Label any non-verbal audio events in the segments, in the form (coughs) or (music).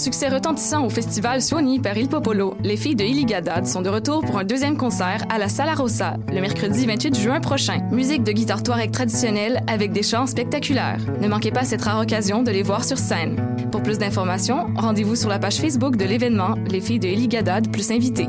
Succès retentissant au festival Suoni par Il Popolo, les filles de Iligadad sont de retour pour un deuxième concert à la Sala Rossa le mercredi 28 juin prochain. Musique de guitare touareg traditionnelle avec des chants spectaculaires. Ne manquez pas cette rare occasion de les voir sur scène. Pour plus d'informations, rendez-vous sur la page Facebook de l'événement Les filles de Iligadad plus invités.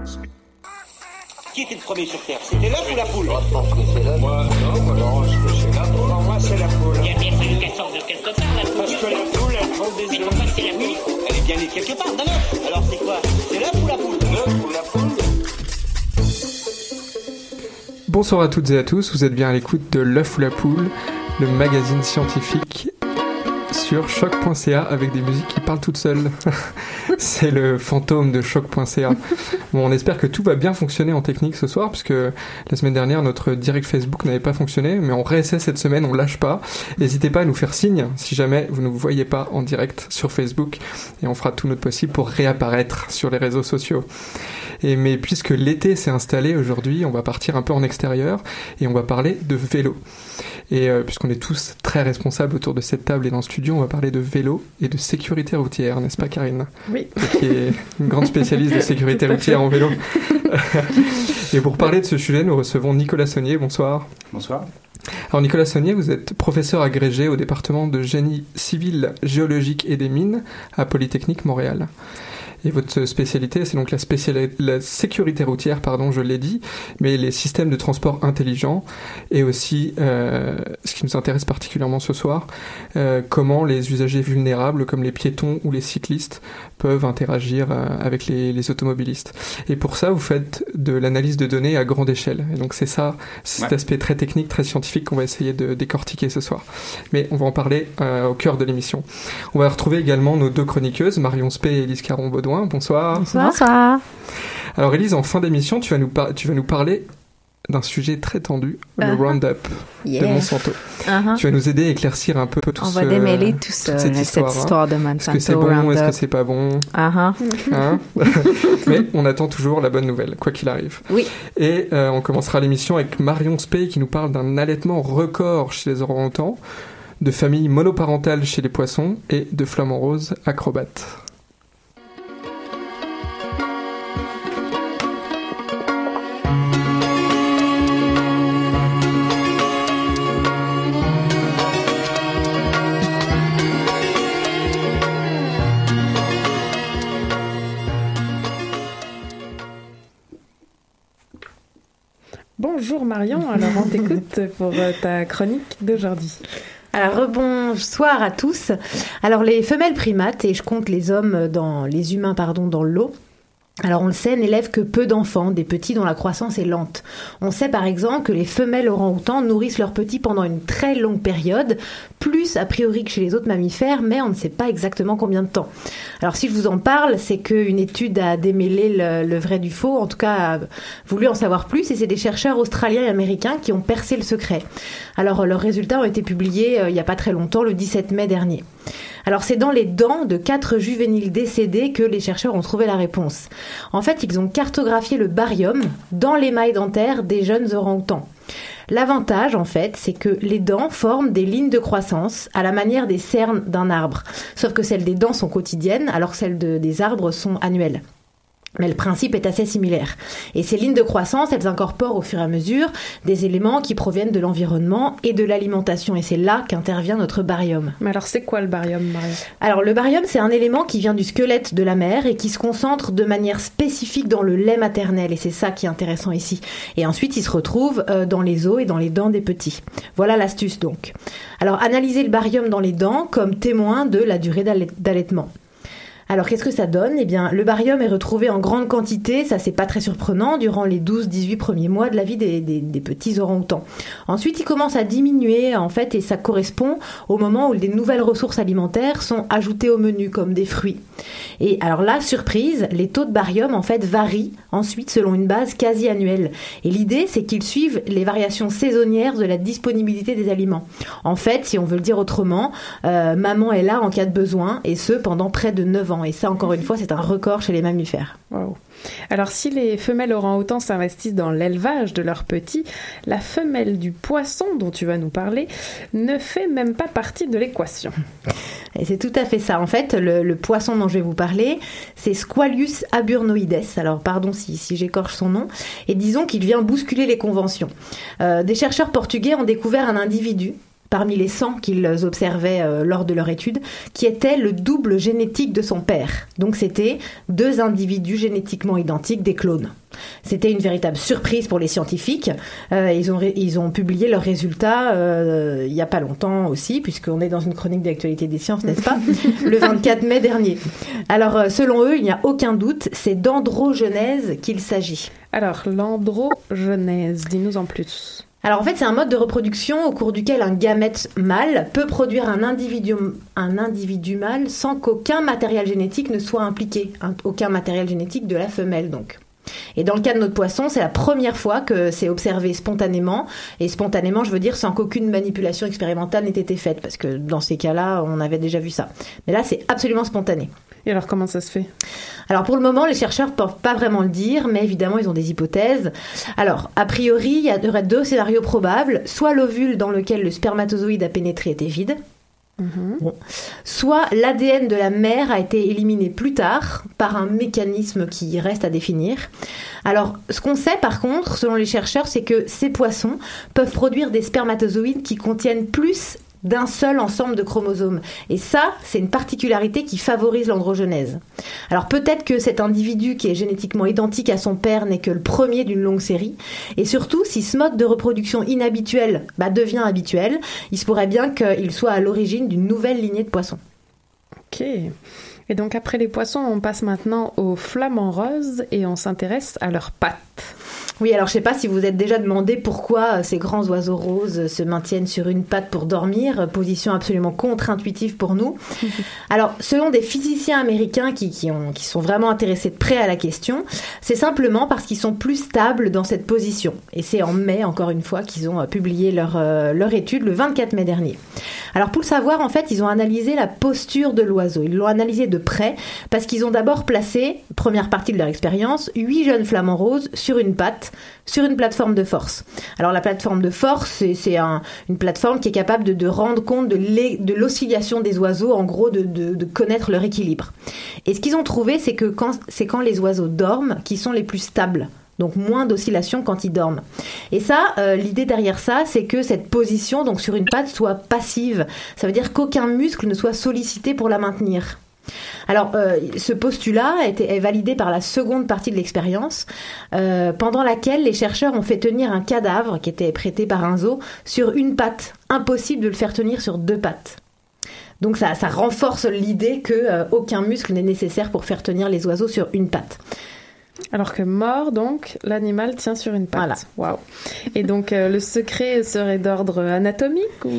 Était le premier sur Terre C'était l'œuf ou la poule Moi, je pense que c'est l'œuf. Moi, non, alors je pense que c'est la poule. Pour moi, c'est la poule. Il y a bien fallu qu'elle sorte de quelque part, la poule. Parce que la poule, elle prend des Mais œufs. pourquoi c'est la poule Elle est bien née quelque part, d'un œuf. Alors c'est quoi? C'est l'œuf ou la poule? L'œuf ou la poule Bonsoir à toutes et à tous, vous êtes bien à l'écoute de L'œuf ou la poule, le magazine scientifique sur choc.ca avec des musiques qui parlent toutes seules. (laughs) C'est le fantôme de choc.ca. Bon, on espère que tout va bien fonctionner en technique ce soir, puisque la semaine dernière, notre direct Facebook n'avait pas fonctionné, mais on réessaie cette semaine, on lâche pas. N'hésitez pas à nous faire signe si jamais vous ne vous voyez pas en direct sur Facebook, et on fera tout notre possible pour réapparaître sur les réseaux sociaux. Et mais puisque l'été s'est installé aujourd'hui, on va partir un peu en extérieur et on va parler de vélo. Et euh, puisqu'on est tous très responsables autour de cette table et dans le studio, on va parler de vélo et de sécurité routière, n'est-ce pas Karine? Oui. Qui est une grande spécialiste de sécurité (laughs) routière en vélo. (laughs) et pour parler de ce sujet, nous recevons Nicolas Saunier. Bonsoir. Bonsoir. Alors Nicolas Saunier, vous êtes professeur agrégé au département de génie civil, géologique et des mines à Polytechnique Montréal. Et votre spécialité, c'est donc la, la sécurité routière, pardon, je l'ai dit, mais les systèmes de transport intelligents et aussi, euh, ce qui nous intéresse particulièrement ce soir, euh, comment les usagers vulnérables, comme les piétons ou les cyclistes, peuvent interagir euh, avec les, les automobilistes. Et pour ça, vous faites de l'analyse de données à grande échelle. Et donc c'est ça, cet Ouais. aspect très technique, très scientifique qu'on va essayer de décortiquer ce soir. Mais on va en parler euh, au cœur de l'émission. On va retrouver également nos deux chroniqueuses, Marion Spey et Elise Bonsoir. Bonsoir. Alors Elise, en fin d'émission, tu vas nous, tu vas nous parler d'un sujet très tendu, le Uh-huh. Roundup de. Monsanto. Uh-huh. Tu vas nous aider à éclaircir un peu tout On ce- va démêler tout ça, toute cette histoire. cette hein. histoire de Est-ce Monsanto que c'est bon, est-ce que c'est pas bon Ah, (laughs) Hein (laughs) Mais on attend toujours la bonne nouvelle, quoi qu'il arrive. Oui. Et euh, on commencera l'émission avec Marion Spey qui nous parle d'un allaitement record chez les orang-outans, de famille monoparentale chez les poissons et de flamant rose acrobate. Marion, alors on t'écoute pour euh, ta chronique d'aujourd'hui. Alors bonsoir à tous. Alors les femelles primates et je compte les hommes dans les humains pardon dans l'eau Alors on le sait, n'élève que peu d'enfants, des petits dont la croissance est lente. On sait par exemple que les femelles orang-outans nourrissent leurs petits pendant une très longue période, plus a priori que chez les autres mammifères, mais on ne sait pas exactement combien de temps. Alors si je vous en parle, c'est qu'une étude a démêlé le, vrai du faux, en tout cas a voulu en savoir plus, et c'est des chercheurs australiens et américains qui ont percé le secret. Alors leurs résultats ont été publiés euh, il n'y a pas très longtemps, le 17 mai dernier. Alors c'est dans les dents de quatre juvéniles décédés que les chercheurs ont trouvé la réponse. En fait, ils ont cartographié le barium dans l'émail dentaire des jeunes orang-outans. L'avantage, en fait, c'est que les dents forment des lignes de croissance à la manière des cernes d'un arbre. Sauf que celles des dents sont quotidiennes, alors celles de, des arbres sont annuelles. Mais le principe est assez similaire. Et ces lignes de croissance, elles incorporent au fur et à mesure des éléments qui proviennent de l'environnement et de l'alimentation. Et c'est là qu'intervient notre barium. Mais alors c'est quoi le barium, Marie? Alors le barium, c'est un élément qui vient du squelette de la mère et qui se concentre de manière spécifique dans le lait maternel. Et c'est ça qui est intéressant ici. Et ensuite, il se retrouve euh, dans les os et dans les dents des petits. Voilà l'astuce donc. Alors analyser le barium dans les dents comme témoin de la durée d'allaitement. Alors qu'est-ce que ça donne? Eh bien, le barium est retrouvé en grande quantité, ça c'est pas très surprenant, durant les 12-18 premiers mois de la vie des, petits orang-outans. Ensuite, il commence à diminuer en fait et ça correspond au moment où des nouvelles ressources alimentaires sont ajoutées au menu comme des fruits. Et alors là, surprise, les taux de barium en fait varient ensuite selon une base quasi annuelle. Et l'idée, c'est qu'ils suivent les variations saisonnières de la disponibilité des aliments. En fait, si on veut le dire autrement, euh, maman est là en cas de besoin et ce pendant près de 9 ans. Et ça, encore une fois, c'est un record chez les mammifères. Wow. Alors, si les femelles orang-outans s'investissent dans l'élevage de leurs petits, la femelle du poisson dont tu vas nous parler ne fait même pas partie de l'équation. Et c'est tout à fait ça. En fait, le, le, poisson dont je vais vous parler, c'est Squalius aburnoides. Alors, pardon si, si j'écorche son nom. Et disons qu'il vient bousculer les conventions. Euh, des chercheurs portugais ont découvert un individu parmi les 100 qu'ils observaient euh, lors de leur étude, qui était le double génétique de son père. Donc c'était deux individus génétiquement identiques, des clones. C'était une véritable surprise pour les scientifiques. Euh, ils, ont ils ont publié leurs résultats euh, il n'y a pas longtemps aussi, puisqu'on est dans une chronique d'actualité des sciences, n'est-ce pas (laughs) Le 24 mai dernier. Alors, selon eux, il n'y a aucun doute, c'est d'androgenèse qu'il s'agit. Alors, l'androgenèse, dis-nous en plus. Alors en fait, c'est un mode de reproduction au cours duquel un gamète mâle peut produire un individu, mâle sans qu'aucun matériel génétique ne soit impliqué, aucun matériel génétique de la femelle donc. Et dans le cas de notre poisson, c'est la première fois que c'est observé spontanément. Et spontanément, je veux dire sans qu'aucune manipulation expérimentale n'ait été faite, parce que dans ces cas-là, on avait déjà vu ça. Mais là, c'est absolument spontané. Et alors, comment ça se fait? Alors, pour le moment, les chercheurs ne peuvent pas vraiment le dire, mais évidemment, ils ont des hypothèses. Alors, a priori, il y aurait deux scénarios probables. Soit l'ovule dans lequel le spermatozoïde a pénétré était vide, Mmh. Bon. Soit l'ADN de la mère a été éliminé plus tard par un mécanisme qui reste à définir. Alors, ce qu'on sait par contre, selon les chercheurs, c'est que ces poissons peuvent produire des spermatozoïdes qui contiennent plus d'un seul ensemble de chromosomes. Et ça, c'est une particularité qui favorise l'androgenèse. Alors peut-être que cet individu qui est génétiquement identique à son père n'est que le premier d'une longue série. Et surtout, si ce mode de reproduction inhabituel bah, devient habituel, il se pourrait bien qu'il soit à l'origine d'une nouvelle lignée de poissons. Ok. Et donc après les poissons, on passe maintenant aux flamants roses et on s'intéresse à leurs pattes. Oui, alors je sais pas si vous êtes déjà demandé pourquoi ces grands oiseaux roses se maintiennent sur une patte pour dormir, position absolument contre-intuitive pour nous. (laughs) alors, selon des physiciens américains qui, qui, ont, qui sont vraiment intéressés de près à la question, c'est simplement parce qu'ils sont plus stables dans cette position. Et c'est en mai, encore une fois, qu'ils ont publié leur, euh, leur étude, le 24 mai dernier. Alors pour le savoir, en fait, ils ont analysé la posture de l'oiseau. Ils l'ont analysé de près parce qu'ils ont d'abord placé, première partie de leur expérience, huit jeunes flamants roses sur une patte sur une plateforme de force. Alors la plateforme de force, c'est un, une plateforme qui est capable de, rendre compte de l'oscillation des oiseaux, en gros de, connaître leur équilibre. Et ce qu'ils ont trouvé, c'est que c'est quand les oiseaux dorment qui sont les plus stables donc moins d'oscillation quand ils dorment. Et ça, euh, l'idée derrière ça, c'est que cette position, donc sur une patte, soit passive. Ça veut dire qu'aucun muscle ne soit sollicité pour la maintenir. Alors, euh, ce postulat est validé par la seconde partie de l'expérience, euh, pendant laquelle les chercheurs ont fait tenir un cadavre qui était prêté par un zoo sur une patte. Impossible de le faire tenir sur deux pattes. Donc ça, ça renforce l'idée que euh, aucun muscle n'est nécessaire pour faire tenir les oiseaux sur une patte. Alors que mort, donc, l'animal tient sur une patte. Voilà. Waouh. Et donc, euh, le secret serait d'ordre anatomique ou...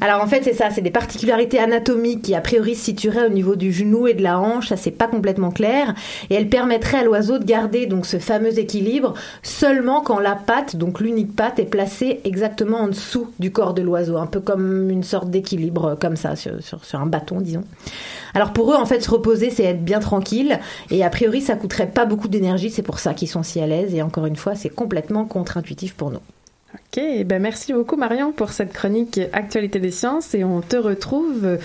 Alors en fait, c'est ça, c'est des particularités anatomiques qui a priori se situeraient au niveau du genou et de la hanche, ça c'est pas complètement clair, et elles permettraient à l'oiseau de garder donc ce fameux équilibre seulement quand la patte, donc l'unique patte, est placée exactement en dessous du corps de l'oiseau, un peu comme une sorte d'équilibre comme ça sur, sur, sur un bâton, disons. Alors pour eux, en fait, se reposer, c'est être bien tranquille. Et a priori, ça coûterait pas beaucoup d'énergie. C'est pour ça qu'ils sont si à l'aise. Et encore une fois, c'est complètement contre-intuitif pour nous. Ok, ben merci beaucoup Marion pour cette chronique Actualité des sciences et on te retrouve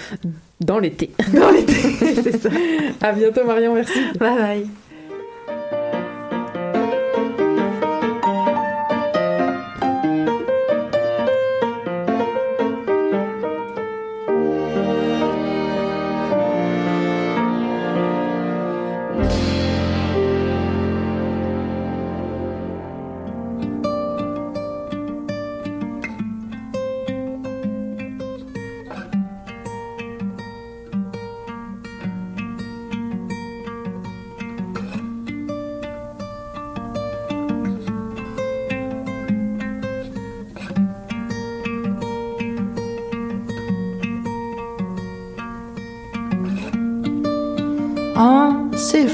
dans l'été. Dans l'été, (laughs) c'est ça. À bientôt Marion, merci. Bye bye.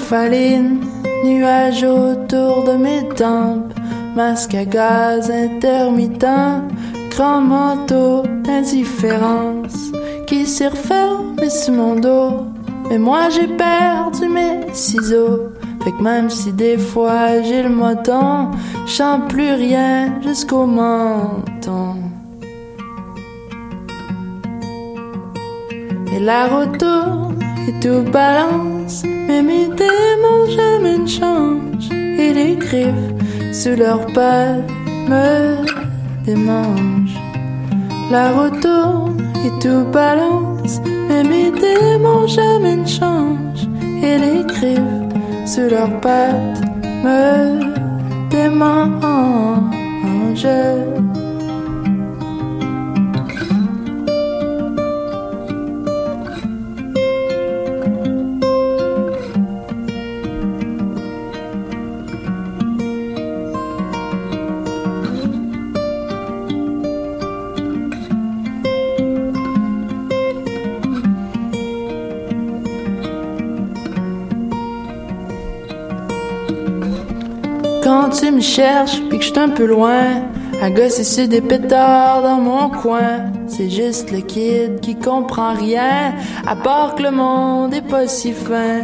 Encéphaline, nuages autour de mes tempes, masque à gaz intermittent, grand manteau d'indifférence qui s'est refermé sur mon dos. Mais moi j'ai perdu mes ciseaux. Fait que même si des fois j'ai le moton, chante plus rien jusqu'au menton. Et la retourne et tout balance, mais mes démons jamais ne changent. Et les griffes sous leurs pattes me démangent. La retourne et tout balance, mais mes démons jamais ne changent. Et les griffes sous leurs pattes me démangent. Quand tu me cherches, puis que je suis un peu loin, à gosser sur des pétards dans mon coin. C'est juste le kid qui comprend rien, à part que le monde est pas si fin.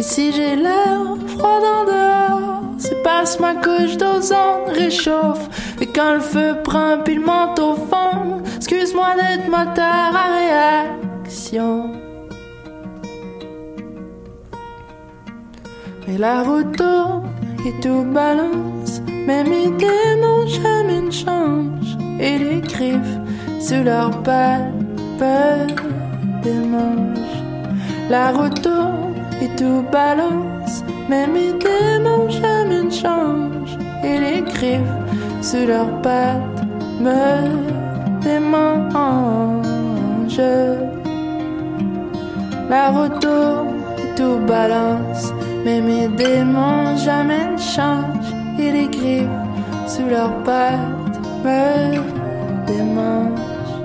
Si j'ai l'air froid en dehors, c'est que ma couche d'ozone réchauffe. Et quand le feu prend puis le manteau fond, excuse-moi d'être moteur à réaction. Mais la route tourne et tout balance, même mes démons jamais ne changent. Et les griffes sous leurs pattes peuvent des manches. La et tout balance, même mes démons jamais ne changent. Et les griffes sous leurs pattes me démangent. La route tourne et tout balance, mais mes démons jamais ne changent. Et les griffes sous leurs pattes me démangent.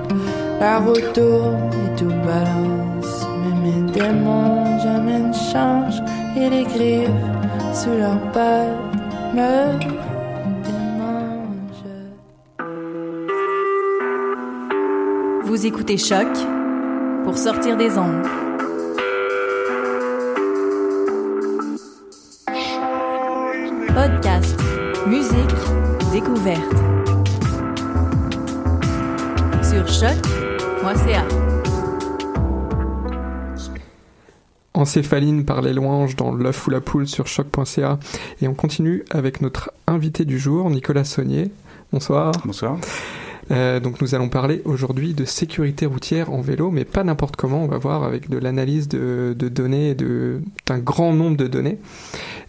La route tourne et tout balance, mais mes démons jamais ne changent. Et les griffes sous leurs pattes me démangent. Vous écoutez Choc pour sortir des ondes. Podcast, musique, découverte. Sur choc.ca. Encéphaline par les louanges dans l'œuf ou la poule sur choc.ca. Et on continue avec notre invité du jour, Nicolas Saunier. Bonsoir. Bonsoir. Euh, donc nous allons parler aujourd'hui de sécurité routière en vélo, mais pas n'importe comment. On va voir avec de l'analyse de, de données, de- d'un grand nombre de données.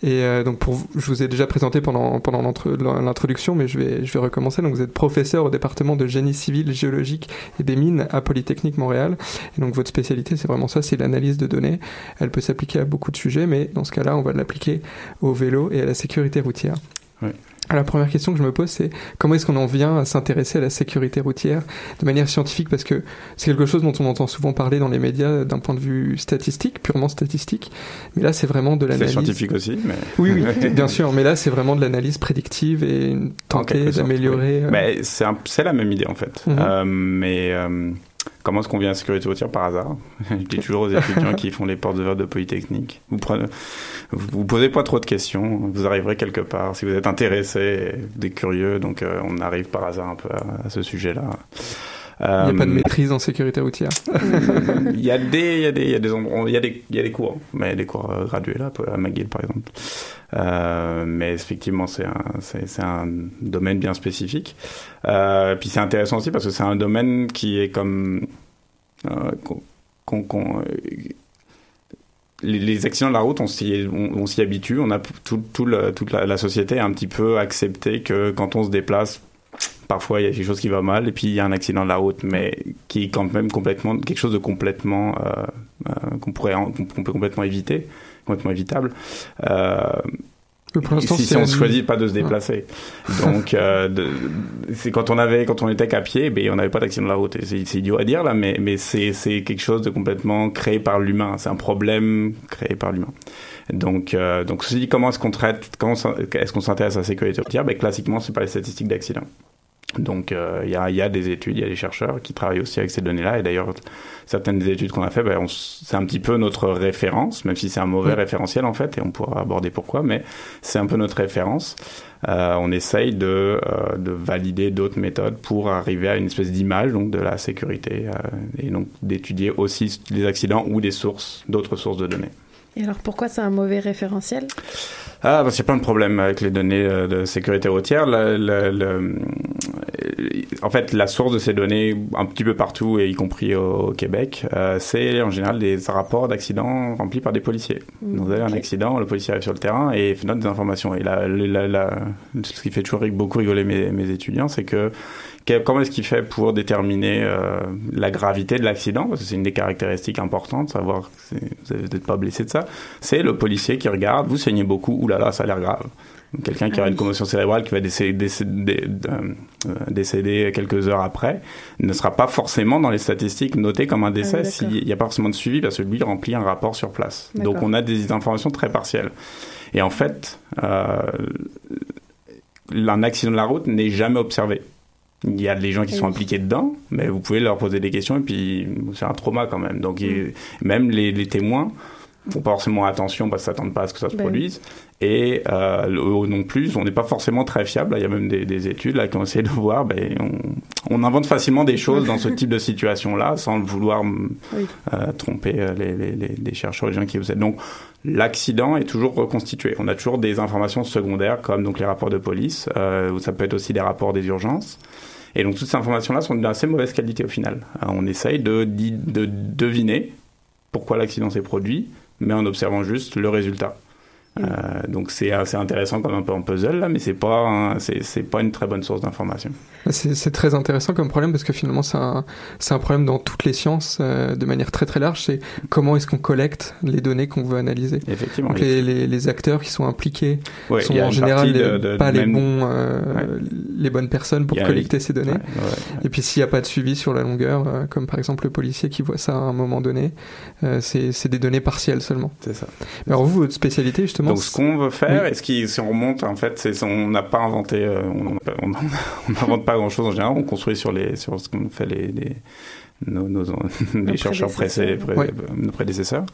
Et euh, donc, pour je vous ai déjà présenté pendant, pendant l'introduction, mais je vais, je vais recommencer. Donc, vous êtes professeur au département de génie civil, géologique et des mines à Polytechnique Montréal. Et donc, votre spécialité, c'est vraiment ça, c'est l'analyse de données. Elle peut s'appliquer à beaucoup de sujets, mais dans ce cas-là, on va l'appliquer au vélo et à la sécurité routière. Oui. La première question que je me pose, c'est comment est-ce qu'on en vient à s'intéresser à la sécurité routière de manière scientifique? Parce que c'est quelque chose dont on entend souvent parler dans les médias d'un point de vue statistique, purement statistique. Mais là, c'est vraiment de l'analyse. C'est scientifique aussi, mais. Oui, oui, (laughs) bien sûr. Mais là, c'est vraiment de l'analyse prédictive et tenter d'améliorer. Oui. Euh... C'est la même idée en fait. Mm -hmm. euh, mais. Euh, Comment est-ce qu'on vient à sécurité routière par hasard (laughs) Je dis toujours aux étudiants qui font les portes ouvertes de Polytechnique. Vous prenez, vous posez pas trop de questions, vous arriverez quelque part. Si vous êtes intéressé, des curieux, donc euh, on arrive par hasard un peu à ce sujet-là. Il n'y a pas de maîtrise en sécurité routière. (laughs) Il y a des, il y a des, il y a des endroits, il y a des, il y a des cours, mais des cours gradués là, à McGill par exemple. Euh, mais effectivement, c'est un, c'est, un domaine bien spécifique. Euh, puis c'est intéressant aussi parce que c'est un domaine qui est comme euh, qu'on, euh, les, les, accidents de la route, on s'y, on, on s'y habitue. On a tout, tout le, toute la, la société a un petit peu accepté que quand on se déplace parfois il y a quelque chose qui va mal et puis il y a un accident de la route mais qui est quand même complètement quelque chose de complètement euh, euh, qu'on pourrait qu'on peut complètement éviter complètement évitable euh, si, si on ne choisit pas de se déplacer. Ouais. Donc, euh, c'est quand on avait, quand on était qu'à pied, ben on n'avait pas d'accident de la route. C'est, idiot à dire là, mais mais c'est quelque chose de complètement créé par l'humain. C'est un problème créé par l'humain. Donc euh, donc ceci dit, comment est-ce qu'on traite, comment est-ce qu'on s'intéresse à la sécurité routière? Ben classiquement, c'est pas les statistiques d'accidents. Donc il euh, y, a, y, a, des études, il y a des chercheurs qui travaillent aussi avec ces données-là. Et d'ailleurs, certaines des études qu'on a fait, ben, c'est un petit peu notre référence, même si c'est un mauvais mmh. référentiel en fait, et on pourra aborder pourquoi, mais c'est un peu notre référence. Euh, on essaye de, euh, de valider d'autres méthodes pour arriver à une espèce d'image donc de la sécurité et donc d'étudier aussi les accidents ou des sources, d'autres sources de données. Et alors pourquoi c'est un mauvais référentiel? Ah, parce qu'il y a plein de problèmes avec les données de sécurité routière. Le, le, le, en fait, la source de ces données, un petit peu partout, et y compris au, Québec, euh, c'est en général des rapports d'accidents remplis par des policiers. Mmh, Donc, vous avez un accident, le policier arrive sur le terrain et note des informations. Et la, ce qui fait toujours beaucoup rigoler mes, mes étudiants, c'est que comment est-ce qu'il fait pour déterminer euh, la gravité de l'accident? Parce que c'est une des caractéristiques importantes, savoir que vous n'êtes pas blessé de ça. C'est le policier qui regarde, vous saignez beaucoup, oulala, ça a l'air grave. Quelqu'un qui aura une commotion cérébrale qui va décéder, décéder, euh, décéder, quelques heures après ne sera pas forcément dans les statistiques noté comme un décès ah, s'il n'y a pas forcément de suivi parce que lui remplit un rapport sur place. Donc on a des informations très partielles. Et en fait, euh, un accident de la route n'est jamais observé. Il y a des gens qui sont impliqués dedans, mais vous pouvez leur poser des questions et puis c'est un trauma quand même. Donc mm. même les, les témoins font pas forcément attention parce qu'ils s'attendent pas à ce que ça se ben. produise. Et euh, non plus, on n'est pas forcément très fiable. Il y a même des, des, études là qui ont essayé de voir. Ben, on, on invente facilement des choses dans ce (laughs) type de situation-là sans vouloir oui. euh, tromper les, les, les, les, chercheurs, les gens qui vous aident. Donc l'accident est toujours reconstitué. On a toujours des informations secondaires comme donc les rapports de police. Euh, ça peut être aussi des rapports des urgences. Et donc toutes ces informations-là sont d'assez mauvaise qualité au final. Alors, on essaye de, de deviner pourquoi l'accident s'est produit, mais en observant juste le résultat. Euh, donc c'est assez intéressant comme un peu en puzzle là, mais c'est pas c'est pas une très bonne source d'information. C'est très intéressant comme problème parce que finalement c'est un c'est un problème dans toutes les sciences euh, de manière très très large. C'est comment est-ce qu'on collecte les données qu'on veut analyser. Effectivement. Donc les, les, les, acteurs qui sont impliqués ouais, sont en général de, de, pas les bons euh, ouais. les bonnes personnes pour collecter ces données. Ouais, Et puis s'il n'y a pas de suivi sur la longueur, comme par exemple le policier qui voit ça à un moment donné, c'est des données partielles seulement. C'est ça. Alors vous votre spécialité justement donc ce qu'on veut faire, oui. et ce qui, si on remonte, en fait, c'est on n'a pas inventé, euh, on (laughs) n'invente pas grand-chose en général. On construit sur les, sur ce qu'on fait les, les nos, nos, les chercheurs pressés, pré, oui. nos prédécesseurs.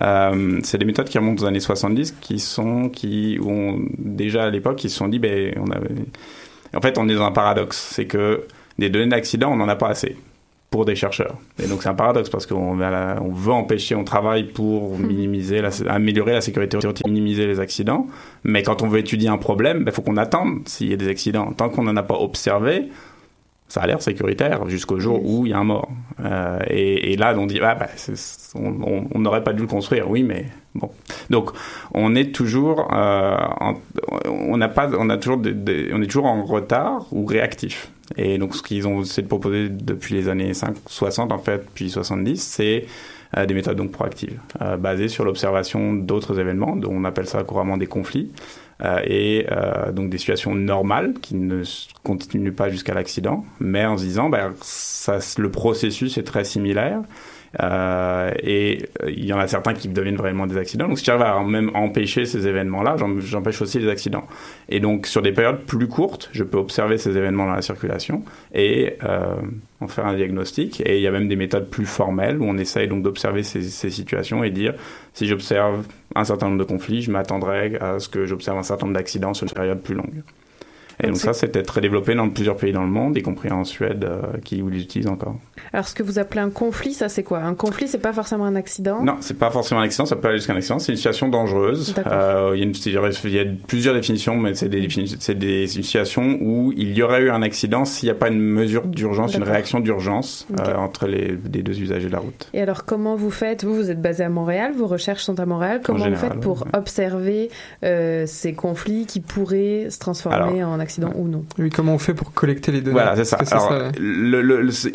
Euh, c'est des méthodes qui remontent aux années 70, qui sont, qui ont déjà à l'époque, ils se sont dit, ben, on avait, en fait, on est dans un paradoxe, c'est que des données d'accident, on n'en a pas assez pour des chercheurs. Et donc c'est un paradoxe parce qu'on on veut empêcher, on travaille pour minimiser, la, améliorer la sécurité routière, minimiser les accidents. Mais quand on veut étudier un problème, il ben, faut qu'on attende s'il y a des accidents. Tant qu'on n'en a pas observé, ça a l'air sécuritaire jusqu'au jour où il y a un mort. Euh, et, et, là, on dit, ah, bah, on n'aurait pas dû le construire. Oui, mais Bon, donc on est toujours, euh, en- on n'a pas, on a toujours, des- des- on est toujours en retard ou réactif. Et donc ce qu'ils ont essayé de proposer depuis les années 5, 60 en fait, puis 70, c'est euh, des méthodes donc proactives, euh, basées sur l'observation d'autres événements, dont on appelle ça couramment des conflits, euh, et donc des situations normales qui ne continuent pas jusqu'à l'accident, mais en se disant, ben, ça, le processus est très similaire. Euh, et euh, il y en a certains qui deviennent vraiment des accidents. Donc, si j'arrive à même empêcher ces événements-là, j'em- j'empêche aussi les accidents. Et donc, sur des périodes plus courtes, je peux observer ces événements dans la circulation et euh, en faire un diagnostic. Et il y a même des méthodes plus formelles où on essaye donc d'observer ces, ces situations et dire si j'observe un certain nombre de conflits, je m'attendrai à ce que j'observe un certain nombre d'accidents sur une période plus longue. Et donc ça, c'était très développé dans plusieurs pays dans le monde, y compris en Suède, euh, qui où ils l'utilisent encore. Alors, ce que vous appelez un conflit, ça c'est quoi? Un conflit, c'est pas forcément un accident? Non, c'est pas forcément un accident, ça peut aller jusqu'à un accident. C'est une situation dangereuse. Euh, il, y a une- il y a plusieurs définitions, mais c'est des, situations où il y aurait eu un accident s'il n'y a pas une mesure d'urgence, une réaction d'urgence euh, entre les, les deux usagers de la route. Et alors, comment vous faites? Vous, vous êtes basé à Montréal, vos recherches sont à Montréal. Comment général, vous faites pour ouais. observer ces conflits qui pourraient se transformer en accident? Ou non Oui, comment on fait pour collecter les données Voilà, c'est ça. Parce que Alors, ça- le, le- le- c'est-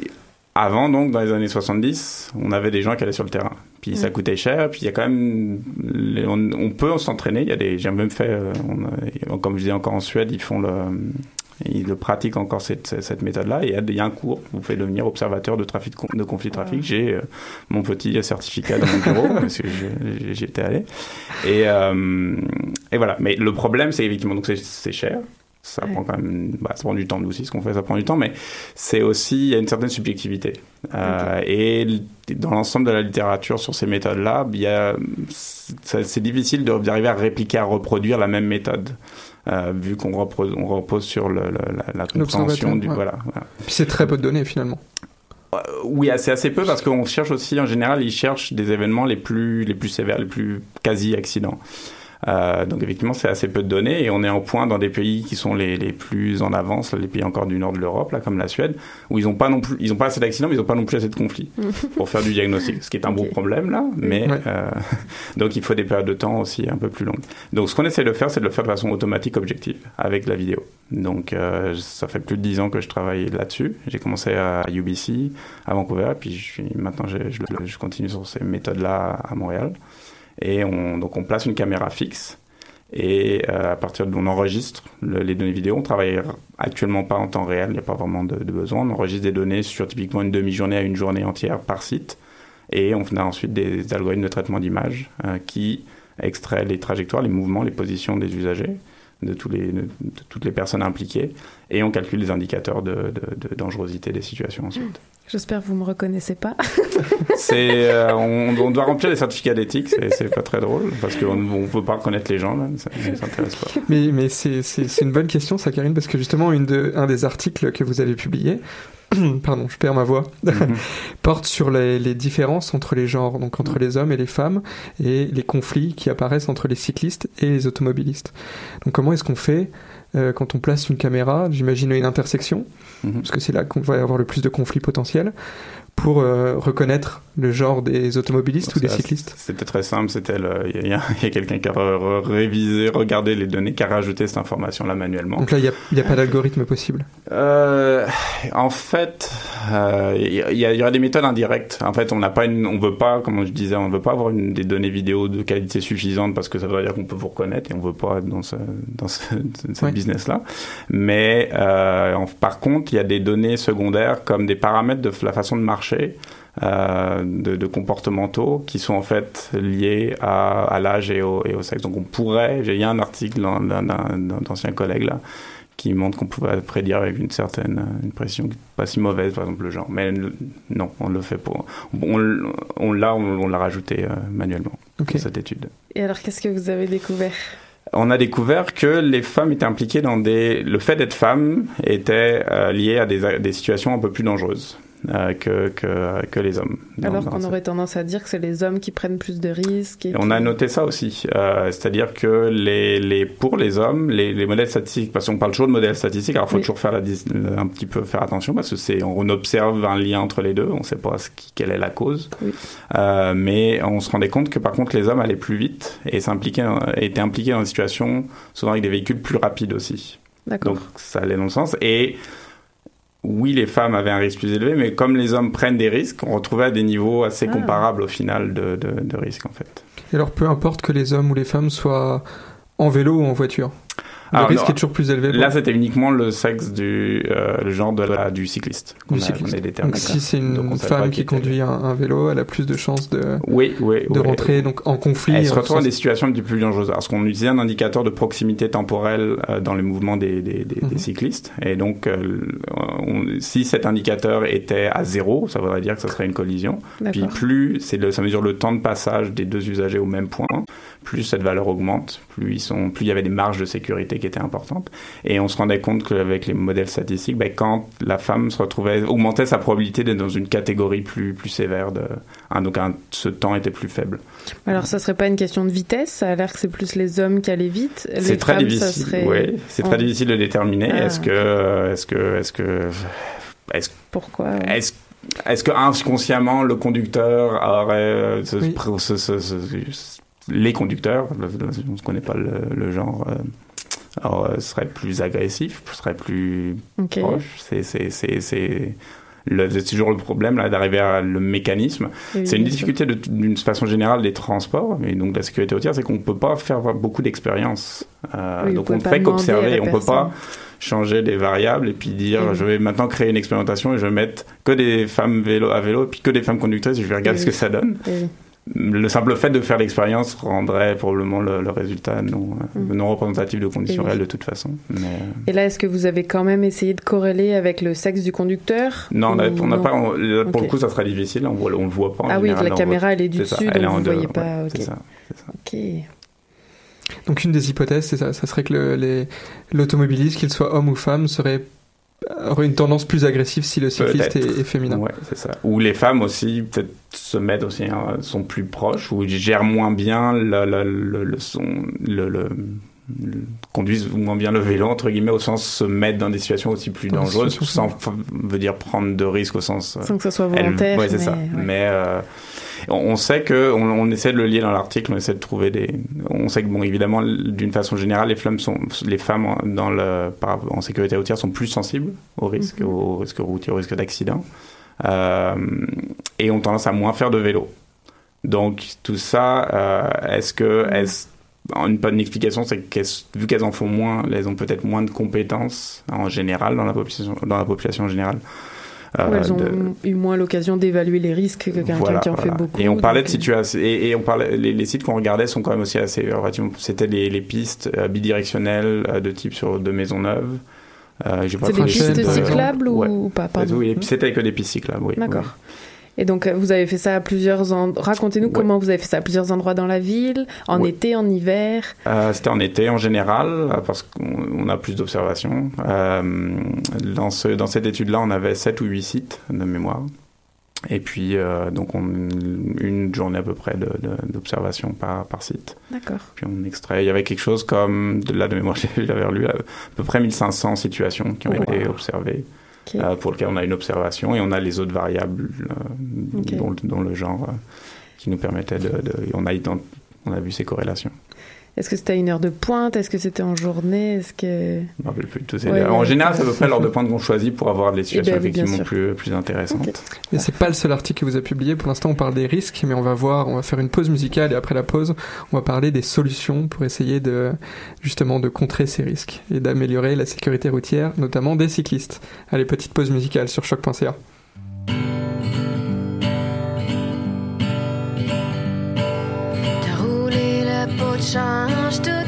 avant, donc, dans les années 70, on avait des gens qui allaient sur le terrain. Puis ça coûtait cher. Puis il y a quand même, les- on, on peut s'entraîner. Il y a des, j'ai même fait, euh, on a- comme je disais encore en Suède, ils font le, ils le pratiquent encore cette, méthode-là. Et il y, a, il y a un cours. Vous pouvez devenir observateur de trafic de, con- de conflit de trafic. J'ai euh, mon petit certificat dans mon bureau (laughs) parce que j'y étais allé. Et, euh, et voilà. Mais le problème, c'est effectivement donc c'est- c'est cher. Ça prend quand même, bah, ça prend du temps nous aussi, ce qu'on fait, ça prend du temps, mais c'est aussi, il y a une certaine subjectivité. Euh, Et dans l'ensemble de la littérature sur ces méthodes-là, il y a, c'est difficile d'arriver à répliquer, à reproduire la même méthode, euh, vu qu'on repose, on repose sur le- le- la, la compréhension du, ouais. voilà. voilà. Puis c'est très peu de données finalement. Euh, Oui, c'est assez peu parce qu'on cherche aussi, en général, ils cherchent des événements les plus, les plus sévères, les plus quasi-accidents. Euh, donc effectivement, c'est assez peu de données et on est en point dans des pays qui sont les, les plus en avance, là, les pays encore du nord de l'Europe, là comme la Suède, où ils n'ont pas non plus, ils ont pas assez d'accidents, mais ils n'ont pas non plus assez de conflits (laughs) pour faire du diagnostic, ce qui est un gros problème là. Mais Ouais. euh, (laughs) donc il faut des périodes de temps aussi un peu plus longues. Donc ce qu'on essaie de faire, c'est de le faire de façon automatique, objective, avec la vidéo. Donc euh, ça fait plus de 10 ans que je travaille là-dessus. J'ai commencé à UBC, à Vancouver, et puis je suis, maintenant je, je, je continue sur ces méthodes-là à Montréal. Et on, donc on place une caméra fixe. Et euh, à partir de on enregistre le- les données vidéo, on travaille actuellement pas en temps réel, il n'y a pas vraiment de, de besoin. On enregistre des données sur typiquement une demi-journée à une journée entière par site. Et on a ensuite des algorithmes de traitement d'image euh, qui extraient les trajectoires, les mouvements, les positions des usagers, de, tous les, de, de toutes les personnes impliquées. Et on calcule les indicateurs de, de- de dangerosité des situations ensuite. J'espère que vous me reconnaissez pas. (laughs) C'est, euh, on, on doit remplir les certificats d'éthique, c'est, c'est pas très drôle, parce qu'on ne peut pas reconnaître les gens, là, ça ne nous intéresse pas. Mais, mais c'est, c'est, c'est une bonne question, ça, Karine, parce que justement, une de, un des articles que vous avez publié, (coughs) pardon, je perds ma voix, (laughs) porte sur les, les différences entre les genres, donc entre les hommes et les femmes, et les conflits qui apparaissent entre les cyclistes et les automobilistes. Donc, comment est-ce qu'on fait euh, quand on place une caméra, j'imagine une intersection, parce que c'est là qu'on va avoir le plus de conflits potentiels, pour euh, reconnaître le genre des automobilistes ou des cyclistes C'était très simple, c'était (laughs) il y a, quelqu'un qui a révisé, regardé les données, qui a rajouté cette information-là manuellement. Donc là, il n'y a, pas d'algorithme possible. Euh, en fait, euh, il y, y aura des méthodes indirectes. En fait, on n'a pas une, on veut pas, comme je disais, on veut pas avoir une, des données vidéo de qualité suffisante parce que ça veut dire qu'on peut vous reconnaître et on veut pas être dans ce, dans ce, ce Oui. business-là. Mais euh, en- par contre, il y a des données secondaires comme des paramètres de la façon de marcher. Euh, de, de comportementaux qui sont en fait liés à, à l'âge et au, et au sexe. Donc on pourrait, j'ai- il y a un article d'un- ancien collègue là qui montre qu'on pouvait prédire avec une certaine une précision pas si mauvaise, par exemple le genre. Mais non, on le fait pas. On, l'a, on, on l'a rajouté euh, manuellement dans cette étude. Et alors, qu'est-ce que vous avez découvert? On a découvert que les femmes étaient impliquées dans des. Le fait d'être femme était euh, lié à des, des situations un peu plus dangereuses. Euh, que, que, que les hommes. Alors qu'on aurait tendance à dire que c'est les hommes qui prennent plus de risques. Et Et on a noté ça aussi, Euh, c'est-à-dire que les, les, pour les hommes, les, les modèles statistiques, parce qu'on parle toujours de modèles statistiques, alors il faut Oui. toujours faire la, dis- un petit peu faire attention parce que c'est on observe un lien entre les deux, on ne sait pas ce qui, quelle est la cause, Oui. Euh, mais on se rendait compte que par contre les hommes allaient plus vite et étaient impliqués dans des situations souvent avec des véhicules plus rapides aussi. Donc ça allait dans le sens et oui, les femmes avaient un risque plus élevé, mais comme les hommes prennent des risques, on retrouvait à des niveaux assez Ah. comparables au final de, de, de risque en fait. Et alors, peu importe que les hommes ou les femmes soient en vélo ou en voiture. Le Alors, risque non, est toujours plus élevé. pour- Là, c'était uniquement le sexe du euh, le genre de la, du cycliste. du a- cycliste. a. Donc, si c'est une femme qui conduit un, un vélo, elle a plus de chances de, Oui, oui, de oui. rentrer donc, en conflit. Elle se en retrouve dans des situations un petit peu plus dangereuses. Parce qu'on utilisait un indicateur de proximité temporelle euh, dans les mouvements des, des, des- des Mhm. cyclistes. Et donc, euh, on- si cet indicateur était à zéro, ça voudrait dire que ce serait une collision. Puis plus, c'est le, ça mesure le temps de passage des deux usagers au même point, plus cette valeur augmente, plus, ils sont, plus il y avait des marges de sécurité qui étaient importantes. Et on se rendait compte qu'avec les modèles statistiques, ben, quand la femme se retrouvait, augmentait sa probabilité d'être dans une catégorie plus, plus sévère, de, hein, donc un- ce temps était plus faible. Alors ça serait pas une question de vitesse, ça a l'air que c'est plus les hommes qui allaient vite. C'est très femmes, difficile. Serait... ouais, c'est en- très difficile de déterminer. Ah, est-ce que, est-ce que, est-ce que, est-ce Pourquoi ouais. Est-ce est-ce que inconsciemment le conducteur aurait euh, ce- Oui. ce- ce- ce- les conducteurs, on ne connaît pas le, le genre, euh, alors, euh, seraient plus agressifs, seraient plus Ok. proches. C'est toujours le problème là d'arriver à le mécanisme. Oui, C'est une difficulté d'une façon générale des transports et donc de la sécurité routière, c'est qu'on peut pas faire beaucoup d'expérience. Euh, Oui, donc on ne fait qu'observer. On peut pas changer des variables et puis dire je vais maintenant créer une expérimentation et je vais mettre que des femmes vélo à vélo et puis que des femmes conductrices et je vais regarder Oui. ce que ça donne. Le simple fait de faire l'expérience rendrait probablement le, le résultat non, euh, Mm. non représentatif de conditions Oui. réelles de toute façon. Mais, euh, Et là, est-ce que vous avez quand même essayé de corréler avec le sexe du conducteur non, on a- ou on n'a pas. on- là, pour le coup, ça sera difficile. On ne le voit pas. en Ah oui, la caméra, elle est du c'est ça, dessus, elle est donc en vous deux, voyez ouais, pas, c'est ok. ça, c'est ça. Ok. Donc, une des hypothèses, c'est ça. Ça serait que le- l'automobiliste, qu'il soit homme ou femme, serait aurait une tendance plus agressive si le cycliste est, féminin. Ouais, c'est ça. Ou les femmes aussi, peut-être se mettent aussi, hein, sont plus proches, ou gèrent moins bien le, le, le, le son, le, le- le- conduisent moins bien le vélo, entre guillemets, au sens se mettre dans des situations aussi plus Dans dangereuses, sans veut dire prendre de risques au sens. euh, Sans que ce soit elle- volontaire. ouais, c'est mais, ça. ouais. Mais euh, on, sait que, on, on essaie de le lier dans l'article, on essaie de trouver des. On sait que, bon, évidemment, d'une façon générale, les femmes sont, les femmes en- dans le, en sécurité routière sont plus sensibles au risque, Mhm. au risque routier, au risque d'accident, euh, et ont tendance à moins faire de vélo. Donc tout ça, euh, est-ce que, Mhm. est-ce une bonne explication, c'est que vu qu'elles en font moins, elles ont peut-être moins de compétences en général dans la population, dans la population générale. Ou euh, elles ont de- eu moins l'occasion d'évaluer les risques que quelqu'un voilà, qui en fait beaucoup. Et on parlait de donc, euh, situation. Et, et on parlait, les, les sites qu'on regardait sont quand même aussi assez. relativement- C'était les, les pistes euh, bidirectionnelles euh, de type sur de Maisonneuve. Euh, j'ai pas C'est des pistes euh, cyclables ou, ouais. ou pas c'était que des pistes cyclables, oui. D'accord. Et donc, euh, vous avez fait ça à plusieurs endroits. Racontez-nous Ouais. comment vous avez fait ça à plusieurs endroits dans la ville, en Ouais. été, en hiver. Euh, c'était en été en général, euh, parce qu'on on a plus d'observations. Euh, dans, ce, dans cette étude-là, on avait 7 ou 8 sites de mémoire. Et puis, euh, donc, on, une journée à peu près d'observation par, par site. D'accord. Puis on extrait. Il y avait quelque chose comme, de là de mémoire, (laughs) j'avais relu, à peu près 1500 situations qui ont Oh, été observées, Euh, pour lesquelles on a une observation et on a les autres variables euh, dont, dont le genre euh, qui nous permettaient de. de- on, a, ident- on a vu ces corrélations. Est-ce que c'était à une heure de pointe? Est-ce que c'était en journée? Est-ce que Je me rappelle plus de tout. C'est- Ouais, en général, c'est à peu près l'heure de (laughs) pointe qu'on choisit pour avoir des situations ben oui, bien effectivement plus, plus intéressantes. Ok. Mais c'est pas le seul article que vous a publié. Pour l'instant, on parle des risques, mais on va voir, on va faire une pause musicale et après la pause, on va parler des solutions pour essayer de, justement, de contrer ces risques et d'améliorer la sécurité routière, notamment des cyclistes. Allez, petite pause musicale sur choc.ca. le pot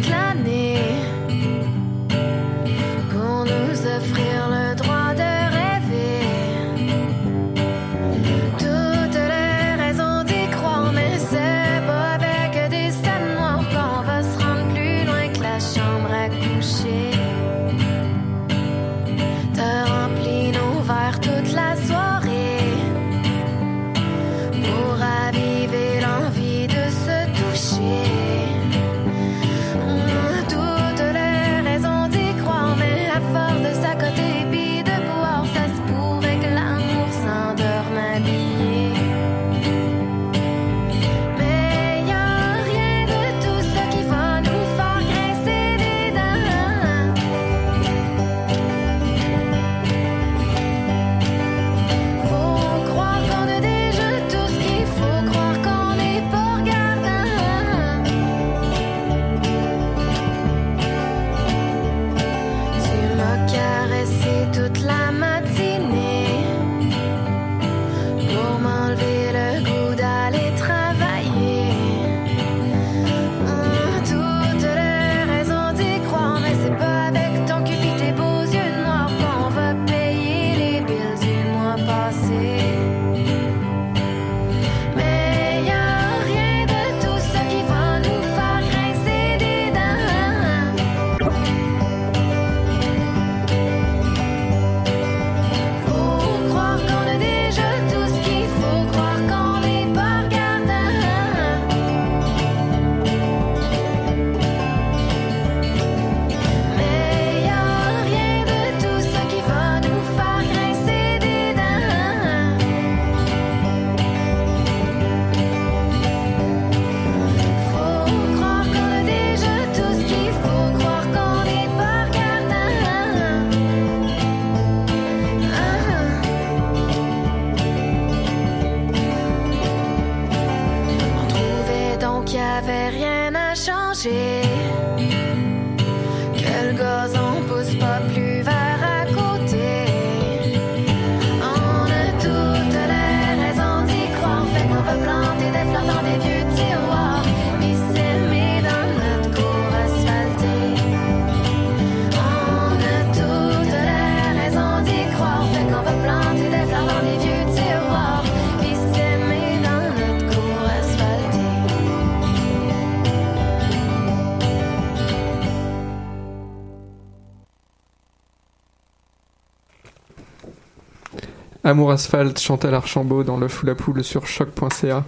Amour Asphalte, Chantal Archambault dans l'œuf ou poule sur choc.ca.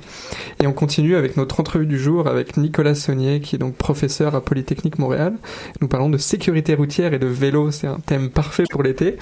Et on continue avec notre entrevue du jour avec Nicolas Saunier, qui est donc professeur à Polytechnique Montréal. Nous parlons de sécurité routière et de vélo, c'est un thème parfait pour l'été.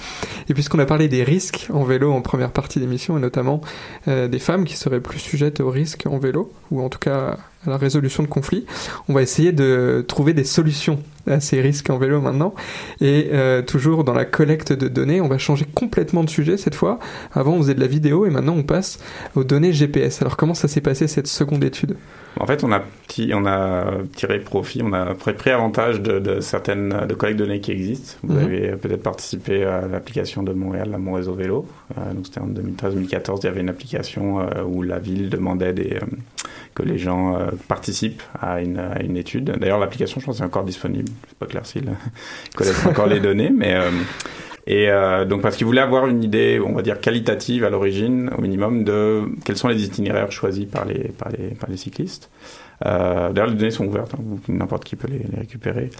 Et puisqu'on a parlé des risques en vélo en première partie d'émission, et notamment euh, des femmes qui seraient plus sujettes aux risques en vélo, ou en tout cas la résolution de conflits, on va essayer de trouver des solutions à ces risques en vélo maintenant. Et euh, toujours dans la collecte de données, on va changer complètement de sujet cette fois. Avant, on faisait de la vidéo et maintenant, on passe aux données GPS. Alors, comment ça s'est passé cette seconde étude? En fait, on a, petit, on a tiré profit, on a pris, pris avantage de, de certaines de collectes de données qui existent. Vous Mhm. avez peut-être participé à l'application de Montréal, la Mon Réseau Vélo. Euh, donc c'était en 2013-2014, il y avait une application euh, où la ville demandait des, euh, que les gens participent à une, à une étude. D'ailleurs, l'application, je pense, est encore disponible. C'est pas clair s'ils (laughs) collectent encore les données, mais et euh, donc parce qu'ils voulaient avoir une idée, on va dire qualitative à l'origine, au minimum, de quels sont les itinéraires choisis par les par les par les cyclistes. Euh, D'ailleurs, les données sont ouvertes, hein, n'importe qui peut les, les récupérer.